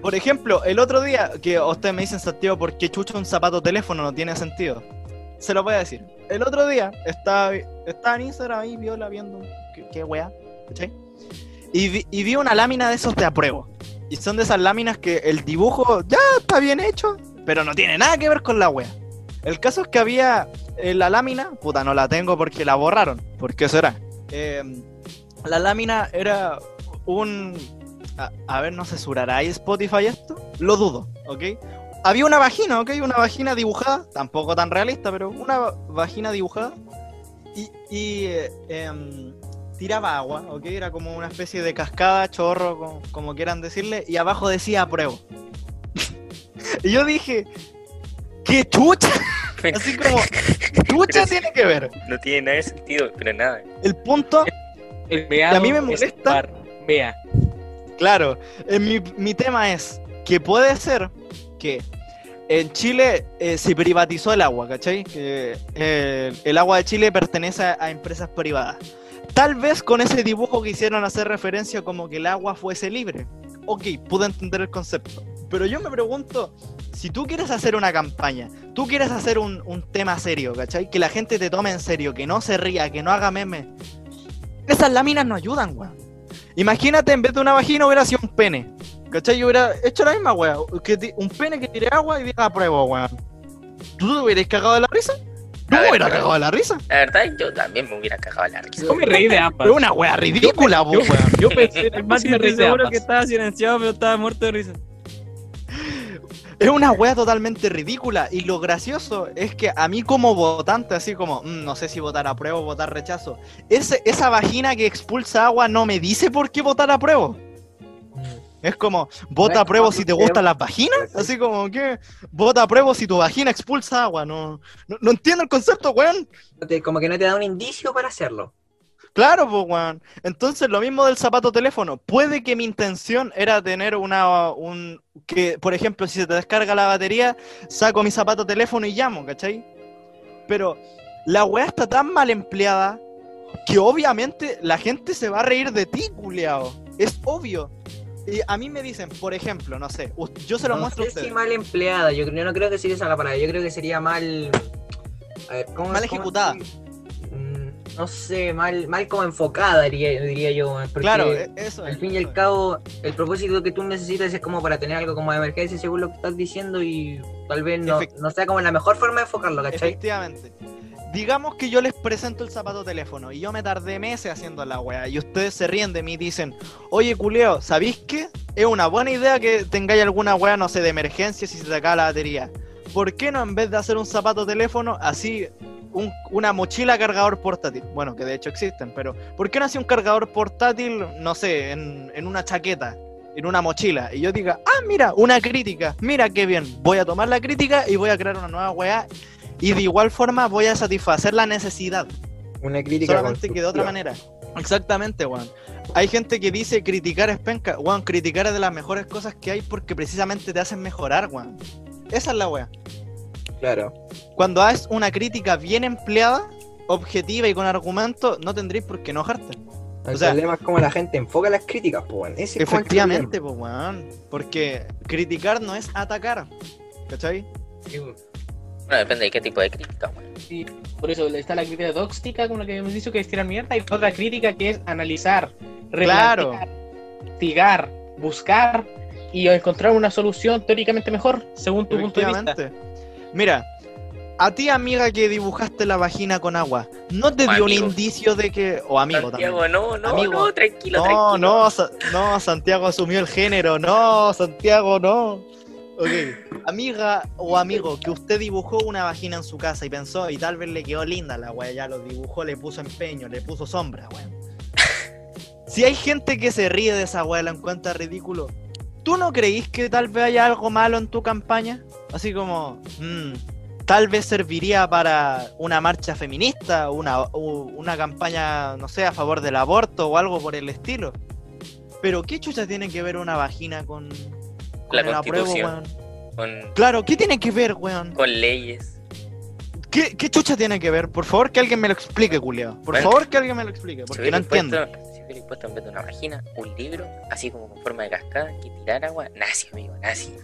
A: por ejemplo, el otro día que ustedes me dicen, Santiago, ¿por qué chucha un zapato teléfono? No tiene sentido. Se lo voy a decir. El otro día estaba, estaba en Instagram ahí, viola, viendo qué, qué wea, ¿cachai? Y vi, y vi una lámina de esos de apruebo. Y son de esas láminas que el dibujo ya está bien hecho, pero no tiene nada que ver con la wea. El caso es que había eh, la lámina, puta, no la tengo porque la borraron, porque eso era. Eh, la lámina era un, a, ver, ¿no censurará Spotify esto? Lo dudo, ¿ok? Había una vagina, ¿ok? Una vagina dibujada, tampoco tan realista, pero una va- vagina dibujada. Y, y, eh, em, tiraba agua, ¿ok? Era como una especie de cascada, chorro, como, como quieran decirle, y abajo decía apruebo. y yo dije, ¡qué chucha! Así como, chucha tiene que ver?
C: No tiene nada de sentido, pero nada.
A: El punto,
B: El
A: a mí me
B: es
A: molesta-
B: Mea.
A: claro, eh, mi, mi tema es que puede ser que en Chile eh, se privatizó el agua, ¿cachai? Que eh, el agua de Chile pertenece a, a empresas privadas. Tal vez con ese dibujo quisieron hacer referencia como que el agua fuese libre. Ok, pude entender el concepto. Pero yo me pregunto, si tú quieres hacer una campaña, tú quieres hacer un, un tema serio, ¿cachai? Que la gente te tome en serio, que no se ría, que no haga memes. Esas láminas no ayudan, weón. Imagínate, en vez de una vagina hubiera sido un pene. ¿Cachai? Yo hubiera hecho la misma, weón. Un pene que tire agua y diga apruebo, weón. ¿Tú te hubieras cagado de la risa?
C: A
A: ¿Tú me hubieras cagado de la risa?
C: La verdad, yo también me hubiera cagado la risa.
B: Yo me reí de ambas.
A: Pero una wea ridícula, po,
B: Yo,
A: weón.
B: yo pensé en
E: El
B: y me reí de
E: seguro
B: ambas.
E: que estaba silenciado, pero estaba muerto de risa.
A: Es una wea totalmente ridícula. Y lo gracioso es que a mí como votante, así como, "Mm, no sé si votar apruebo o votar rechazo, ese, esa vagina que expulsa agua no me dice por qué votar apruebo. Es como, vota apruebo
D: como
A: si te gustan las vaginas. Así como que, vota apruebo si tu vagina expulsa agua. No, no, no entiendo el concepto, weón.
D: Como que no te da un indicio para hacerlo.
A: Claro, pues, weón. Entonces, lo mismo del zapato teléfono. Puede que mi intención era tener una. un Que, por ejemplo, si se te descarga la batería, saco mi zapato teléfono y llamo, ¿cachai? Pero la weá está tan mal empleada que obviamente la gente se va a reír de ti, culiao. Es obvio. Y a mí me dicen, por ejemplo, no sé, yo se lo
D: no
A: muestro a
D: sé si
A: ustedes.
D: mal empleada, yo, no creo que sería esa la palabra, yo creo que sería mal... A ver, ¿cómo,
A: Mal ejecutada.
D: No sé, mal, mal como enfocada, diría, diría yo. porque
A: Claro, e- eso.
D: Al fin y al cabo, el propósito que tú necesitas es como para tener algo como de emergencia, según lo que estás diciendo, y tal vez no,
A: Efect-
D: no sea como la mejor forma de enfocarlo, ¿cachai?
A: Efectivamente. Digamos que yo les presento el zapato teléfono y yo me tardé meses haciendo la weá y ustedes se ríen de mí y dicen, oye culeo, ¿sabéis qué? Es una buena idea que tengáis alguna weá, no sé, de emergencia si se te acaba la batería. ¿Por qué no en vez de hacer un zapato teléfono, así un- una mochila cargador portátil? Bueno, que de hecho existen, pero ¿por qué no así un cargador portátil, no sé, en, en una chaqueta? En una mochila, y yo diga, ah, mira, una crítica, mira qué bien, voy a tomar la crítica y voy a crear una nueva weá y de igual forma voy a satisfacer la necesidad,
D: Una crítica
A: solamente que de otra manera. Exactamente, weón. Hay gente que dice criticar es penca. Weón, criticar es de las mejores cosas que hay porque precisamente te hacen mejorar, weón. Esa es la weá.
D: Claro.
A: Cuando haces una crítica bien empleada, objetiva y con argumento, no tendréis por qué enojarte.
D: El
A: O sea-
D: problema es cómo la gente enfoca las críticas, pues, bueno. Ese
A: Efectivamente, pues, weón. Porque criticar no es atacar. ¿Cachai?
D: problema.
C: Bueno, depende de qué tipo de crítica, weón.
B: Sí, por eso está la crítica tóxica, como la que hemos dicho, que es tirar mierda, y otra crítica que es analizar,
A: Claro.
B: investigar, buscar y encontrar una solución teóricamente mejor, según tu punto de vista.
A: Mira, a ti, amiga, que dibujaste la vagina con agua, ¿no te
C: O
A: dio un indicio de que. O amigo también.
C: Santiago, no, no,
A: Amigo.
C: no, tranquilo,
A: No,
C: tranquilo.
A: no, Sa- no, Santiago asumió el género. No, Santiago, no. Ok, amiga o amigo, que usted dibujó una vagina en su casa y pensó, y tal vez le quedó linda la wea, ya lo dibujó, le puso empeño, le puso sombra, weón. Si hay gente que se ríe de esa wea, la encuentra ridículo, ¿tú no creís que tal vez haya algo malo en tu campaña? Así como, mm, tal vez serviría para una marcha feminista, una, una campaña, no sé, a favor del aborto o algo por el estilo. Pero ¿qué chucha tiene que ver una vagina con, con
C: La
A: apruebo?
C: Con,
A: Claro, ¿qué tiene que ver, weón?
C: con leyes.
A: ¿Qué, ¿Qué chucha tiene que ver? Por favor, que alguien me lo explique, Culeo. Por
C: Bueno,
A: favor, que alguien me lo explique, porque no entiendo.
C: Impuesto, si hubiera impuesto en vez de una vagina, un libro, así como con forma de cascada, que tirar agua, nazi, amigo, nazi.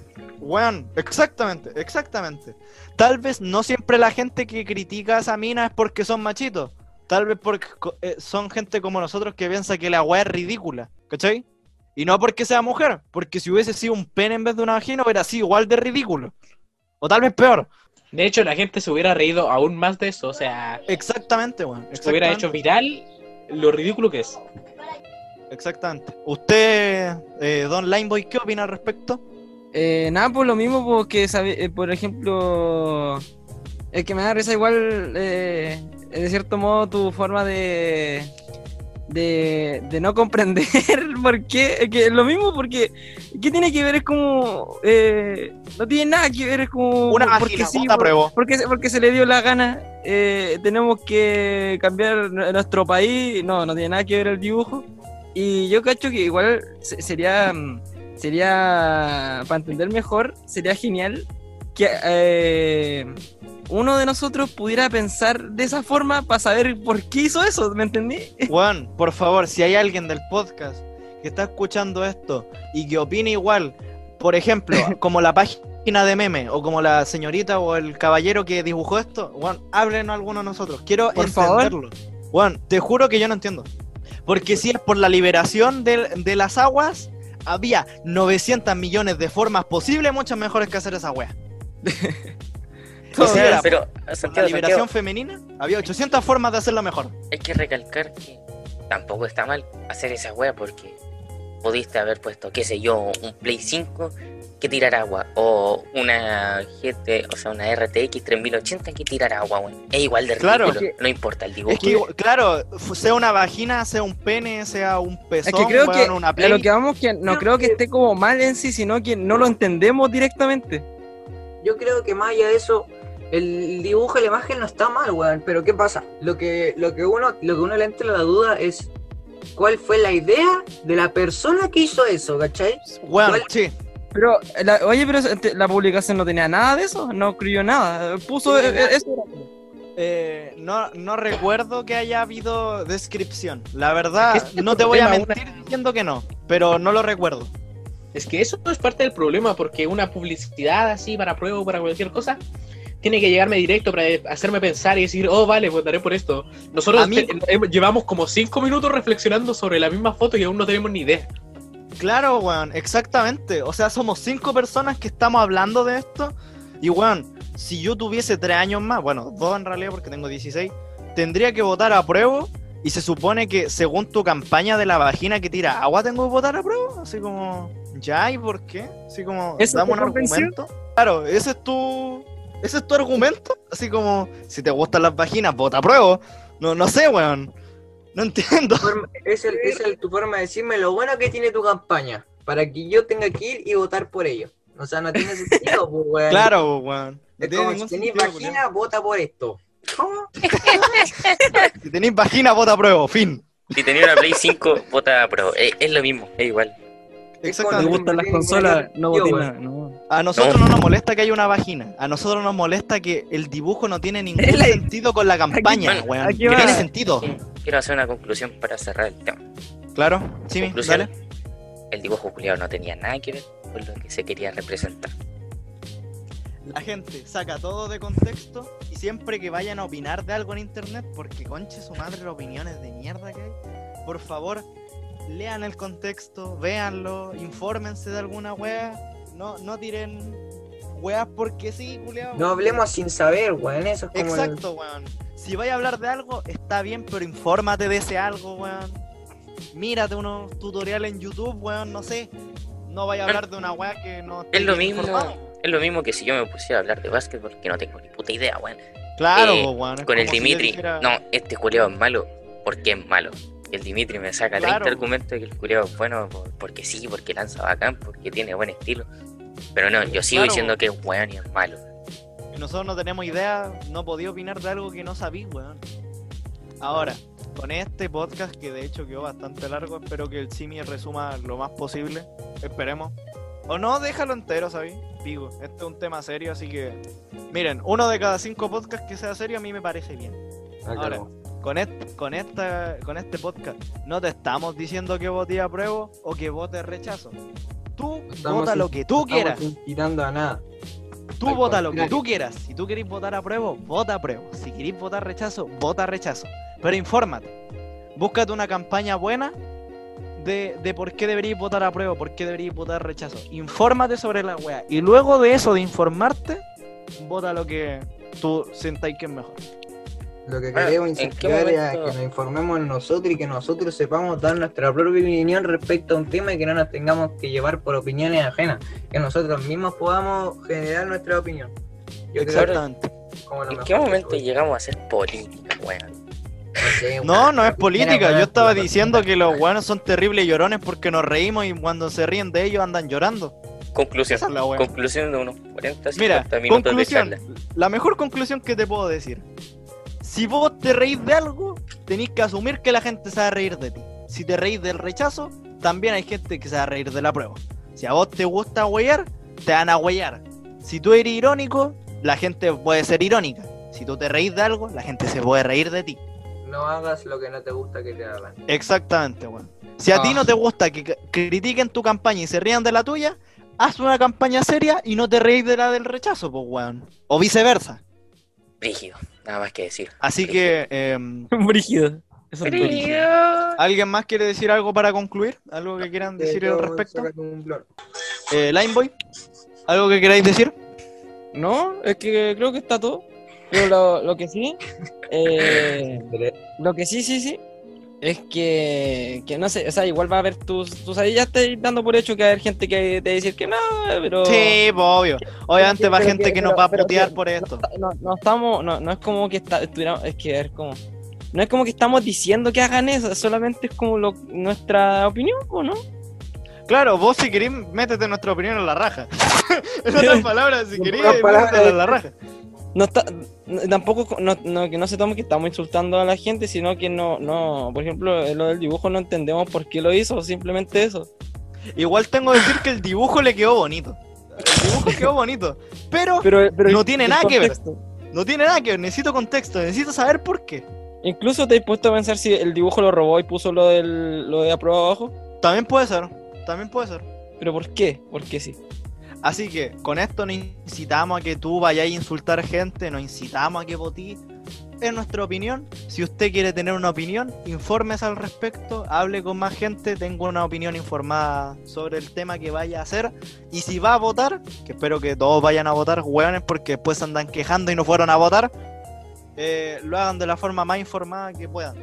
A: Weón, exactamente, exactamente. Tal vez no siempre la gente que critica a esa mina es porque son machitos. Tal vez porque eh, son gente como nosotros que piensa que la weá es ridícula, ¿cachai? Y no porque sea mujer, porque si hubiese sido un pene en vez de una vagina hubiera sido igual de ridículo. O tal vez peor.
B: De hecho, la gente se hubiera reído aún más de eso, o sea,
A: Exactamente, weón.
B: se hubiera hecho viral lo ridículo que es.
A: Exactamente. Usted, eh, Don Lineboy, ¿qué opina al respecto?
E: Eh, nada, pues lo mismo, porque, sabe- eh, por ejemplo, el que me da risa igual, eh, de cierto modo, tu forma de, de, de no comprender por qué, que lo mismo porque ¿qué tiene que ver? Es como eh, no tiene nada que ver, es como
A: Una
E: porque
A: vagina,
E: sí,
A: puta
E: por-
A: pruebo.
E: porque, porque se le dio la gana eh, tenemos que cambiar nuestro país, no, no tiene nada que ver el dibujo y yo cacho que igual se- sería mm, sería para entender mejor, sería genial que eh, uno de nosotros pudiera pensar de esa forma para saber por qué hizo eso, ¿me entendí?
A: Juan, por favor, si hay alguien del podcast que está escuchando esto y que opine igual, por ejemplo, como la página de meme o como la señorita o el caballero que dibujó esto, Juan, háblenos alguno de nosotros. Quiero
E: Por favor.
A: entenderlo. Juan, te juro que yo no entiendo. Porque si es por la liberación del- de, las aguas, había 900 millones de formas posibles, muchas mejores que hacer esa wea.
E: Todo
A: Sí, era
C: pero,
A: la
C: Santiago,
A: liberación
C: Santiago,
A: femenina, había 800 formas de hacerlo mejor.
C: hay que recalcar que tampoco está mal hacer esa wea porque pudiste haber puesto, qué sé yo, un Play 5 que tirar agua o una GT, o sea, una RTX 3080 que tirar agua, weón. Es igual de
A: Claro.
C: ridículo, no importa el dibujo.
A: Es que, claro, sea una vagina, sea un pene, sea un pezón,
E: Es que creo que
A: una
E: a
A: play.
E: lo que vamos que no creo que esté como mal en sí, sino que no lo entendemos directamente.
D: Yo creo que más allá de eso, el dibujo de la imagen no está mal, weón. Pero ¿qué pasa? Lo que, lo que uno, lo que uno le entra la duda es cuál fue la idea de la persona que hizo eso, ¿cachai?
A: Weón, sí.
E: Pero, la- oye, pero este, la publicación no tenía nada de eso, no escribió nada. Puso
D: Sí,
E: eh,
D: nada.
E: eso.
A: Eh, no, no recuerdo que haya habido descripción. La verdad,
B: Es que
A: no te voy a mentir diciendo que no, pero no lo recuerdo.
B: Es que eso es parte del problema, porque una publicidad así para prueba o para cualquier cosa tiene que llegarme directo para hacerme pensar y decir, oh, vale, votaré por esto. Nosotros
A: A mí-
B: te- hemos- llevamos como cinco minutos reflexionando sobre la misma foto y aún no tenemos ni idea.
A: Claro, weón, exactamente. O sea, somos cinco personas que estamos hablando de esto. Y, weón, si yo tuviese tres años más, bueno, dos en realidad porque tengo 16, tendría que votar a prueba. Y se supone que según tu campaña de la vagina que tira agua, tengo que votar a prueba. Así como, ¿ya? ¿Y por qué? Así como,
E: ¿Eso
A: dame un argumento. Claro, ese es tu. Ese es tu argumento. Así como, si te gustan las vaginas, vota a prueba. No, no sé, weón. No entiendo.
D: Es, el, es el- tu forma de decirme lo bueno que tiene tu campaña, para que yo tenga que ir y votar por ello. O sea, no tiene sentido, pues, weón.
A: Claro, weón. No tiene
D: como si tenéis
A: sentido,
D: vagina, vota por esto. ¿Cómo?
A: Si tenéis vagina, vota a prueba, fin.
C: Si tenía una Play 5, vota pro. Es, es lo mismo, es igual.
D: Es
E: ¿Te
D: cuando-
A: Exactamente.
E: gustan las consolas? No voté nada. No.
A: A nosotros
C: No.
A: no. nos molesta que haya una vagina. A nosotros nos molesta que el dibujo no tiene ningún
E: la-
A: sentido con la campaña,
C: Aquí-
A: No tiene sentido.
C: Quiero hacer una conclusión para cerrar el tema.
A: Claro, sí,
C: Conclusión,
A: dale.
C: el dibujo culiado no tenía nada que ver con lo que se quería representar.
A: La gente saca todo de contexto y siempre que vayan a opinar de algo en internet, porque conche su madre las opiniones de mierda que hay, por favor, lean el contexto, véanlo, infórmense de alguna wea, no, no tiren weas porque sí, culiao.
D: No hablemos sin saber, weón. Eso es como. el-
A: Exacto, weón. Si vais a hablar de algo, está bien, pero infórmate de ese algo, weón. Mírate unos tutoriales en YouTube, weón, no sé. No vaya a hablar de una weá que no
C: Es lo mismo.
A: informado.
C: Es lo mismo que si yo me pusiera a hablar de básquetbol, que no tengo ni puta idea, weón.
A: Claro,
C: Eh,
A: weón.
C: Con el
A: si
C: Dimitri,
A: dijera-
C: no, este culiado es malo, porque es malo. El Dimitri me saca
A: Claro.
C: 30 argumentos de que el culiado es bueno por- porque sí, porque lanza bacán, porque tiene buen estilo. Pero no, yo sigo
A: Claro.
C: diciendo que es weón y es malo.
A: Y nosotros no tenemos idea, no podía opinar de algo que no sabí, weón. Ahora, con este podcast, que de hecho quedó bastante largo, espero que el Simi resuma lo más posible. Esperemos. O no, déjalo entero, ¿sabí? Digo, este es un tema serio, así que. Miren, uno de cada cinco podcasts que sea serio a mí me parece bien.
D: Ah,
A: Ahora,
D: claro.
A: Con, est- con, esta, con este podcast, no te estamos diciendo que vote apruebo o que vote rechazo. Tú
D: Estamos
A: vota lo que tú quieras.
D: incitando a nada.
A: Tú
D: Al
A: vota lo que tú quieras. Si tú querés votar apruebo, vota apruebo. Si querés votar rechazo, vota rechazo. Pero infórmate. Búscate una campaña buena de, de por qué deberías votar apruebo, por qué deberías votar rechazo. Infórmate sobre la wea. Y luego de eso, de informarte, vota lo que tú sentáis que es mejor.
D: Lo que queremos
C: ¿en qué
D: incentivar es a que nos informemos nosotros y que nosotros sepamos dar nuestra propia opinión respecto a un tema y que no nos tengamos que llevar por opiniones ajenas. Que nosotros mismos podamos generar nuestra opinión. Yo
A: Exactamente.
D: como
C: ¿En qué momento llegamos a hacer política, weón?
A: No, no es política. Yo estaba diciendo que los buenos son terribles llorones porque nos reímos y cuando se ríen de ellos andan llorando.
C: Conclusión.
A: Esa es la.
C: Conclusión de unos 40, 50
A: Mira,
C: minutos
A: conclusión.
C: de charla.
A: La mejor conclusión que te puedo decir. Si vos te reís de algo, tenés que asumir que la gente se va a reír de ti. Si te reís del rechazo, también hay gente que se va a reír de la prueba. Si a vos te gusta huellar, te van a huellar. Si tú eres irónico, la gente puede ser irónica. Si tú te reís de algo, la gente se puede reír de ti.
D: No hagas lo que no te gusta que te hagan.
A: Exactamente, weón. Si a ti
D: Ah.
A: no te gusta que critiquen tu campaña y se rían de la tuya, haz una campaña seria y no te reís de la del rechazo, pues, weón. O viceversa.
C: Rígido, nada más que decir.
A: Así que, em,
E: Brígido. Eso es brígido.
C: Brígido.
A: ¿alguien más quiere decir algo para concluir? ¿Algo que quieran decir
D: Eh,
A: al respecto? Eh, Lineboy, ¿algo que queráis decir?
E: No, es que creo que está todo. Pero lo, lo que sí, eh, lo que sí, sí, sí, es que, que no sé, o sea, igual va a haber tus, tus ahí ya estás dando por hecho que va a haber gente que te va a decir que no, pero...
A: Sí, pues, obvio. Obviamente va
E: Pero
A: gente
E: que-
A: que nos
E: pero-
A: va a putear por esto.
E: No, no estamos, no, no es como que está, estuviéramos, es que, a ver, como, no es como que estamos diciendo que hagan eso, solamente es como lo, nuestra opinión, ¿o no?
A: Claro, vos si querés, métete nuestra opinión en la raja. en otras palabras, si querés, métetela en la raja.
E: No está, tampoco, no, no- que no se tome que estamos insultando a la gente, sino que no, no, por ejemplo, lo del dibujo no entendemos por qué lo hizo, simplemente eso.
A: Igual tengo que decir que el dibujo le quedó bonito. El dibujo quedó bonito. Pero
E: Pero, pero
A: No
E: el-
A: tiene
E: el
A: nada que ver. no tiene nada que ver. Necesito contexto. Necesito saber por qué.
E: Incluso te has puesto a pensar si el dibujo lo robó y puso lo del lo de a prueba abajo.
A: También puede ser. También puede ser.
E: Pero ¿por qué? ¿Por qué sí?
A: Así que con esto no incitamos a que tú vayas a insultar gente, no incitamos a que votí. Es nuestra opinión. Si usted quiere tener una opinión, infórmese al respecto, hable con más gente, tenga una opinión informada sobre el tema que vaya a hacer. Y si va a votar, que espero que todos vayan a votar, hueones, porque después andan quejando y no fueron a votar, eh, lo hagan de la forma más informada que puedan.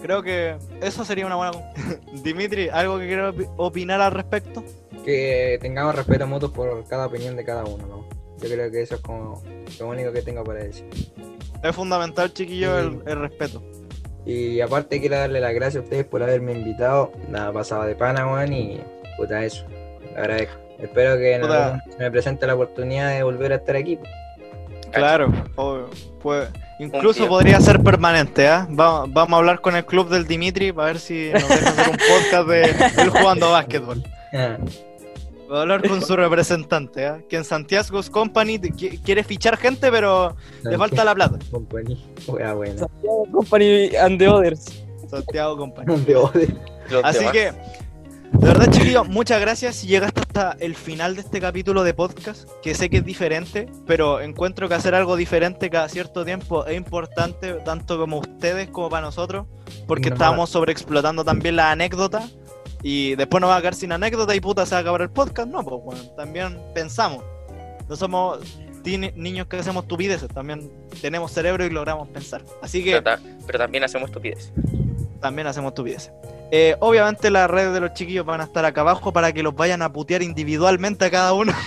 A: Creo que eso sería una buena. Dimitri, ¿algo que quiero opi- opinar al respecto?
D: Que tengamos respeto mutuo por cada opinión de cada uno, ¿no? Yo creo que eso es como lo único que tengo para decir.
A: Es fundamental, chiquillo,
D: Sí.
A: el, el respeto.
D: Y aparte quiero darle las gracias a ustedes por haberme invitado. Nada pasaba de pana, weón, y puta eso. Le agradezco. Espero que se me presente la oportunidad de volver a estar aquí.
A: Claro, obvio. Pues, incluso podría ser permanente, ¿ah? Va- vamos a hablar con el club del Dimitri para ver si nos deja hacer un podcast de él jugando básquetbol.
D: Ah,
A: Va a hablar con su representante, ¿ah? Que en Santiago's Company quiere fichar gente, pero le falta la plata.
D: Company. Wea buena.
E: Company and the Others.
A: Santiago Company.
D: De odio.
C: Los
A: Así
C: demás.
A: que, de verdad, chiquillos, muchas gracias si llegaste hasta el final de este capítulo de podcast, que sé que es diferente, pero encuentro que hacer algo diferente cada cierto tiempo es importante, tanto como ustedes como para nosotros, porque
D: No.
A: estábamos sobreexplotando también la anécdota, y después nos va a quedar sin anécdota y puta se va a acabar el podcast. No, pues bueno, también pensamos. No somos niños que hacemos estupideces, también tenemos cerebro y logramos pensar. Así que
C: Pero, ta- pero también hacemos estupidez.
A: también hacemos estupideces. Eh, obviamente las redes de los chiquillos van a estar acá abajo para que los vayan a putear individualmente a cada uno.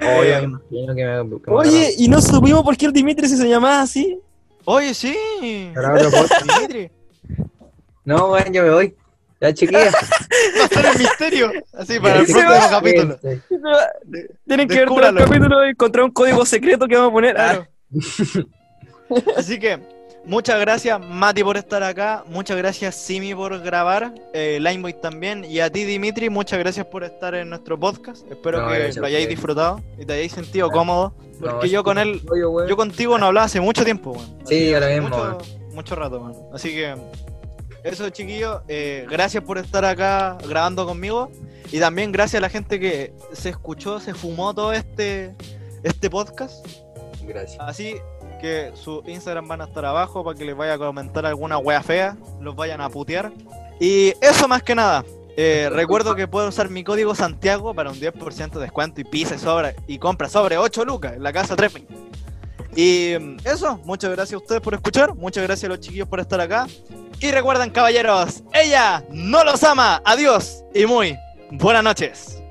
D: Oye,
A: Eh,
D: me imagino que me. que me
E: Oye, y no supimos por qué el Dimitri se llamaba así.
A: Oye, sí. Dimitri,
D: No, weón, yo me voy. Ya, chiquilla.
A: va a ser el misterio. Así para el próximo
E: va.
A: capítulo.
E: Tienen que ver todo el capítulo y encontrar un código secreto que vamos a poner. Ah,
A: Claro. Así que, muchas gracias, Mati, por estar acá. Muchas gracias, Simi, por grabar. Eh, Lineboy también. Y a ti, Dimitri, muchas gracias por estar en nuestro podcast. Espero
D: No,
A: que lo hayáis disfrutado y te hayáis sentido
D: Claro.
A: cómodo. Porque yo con él, yo contigo no hablaba hace mucho tiempo, weón.
D: Sí, ahora mismo,
A: Mucho, mucho rato, weón. Así que, eso, chiquillos. eh, gracias por estar acá grabando conmigo. Y también gracias a la gente que se escuchó, se fumó todo este, este podcast.
D: Gracias.
A: Así que su Instagram van a estar abajo para que les vaya a comentar alguna wea fea, los vayan a putear. Y eso más que nada. Eh, recuerdo que puedo usar mi código Santiago para un 10% de descuento y pisa y sobra y compra sobre 8 lucas en la casa 320. Y eso, muchas gracias a ustedes por escuchar, muchas gracias a los chiquillos por estar acá. Y recuerden caballeros, ella no los ama, adiós y muy buenas noches.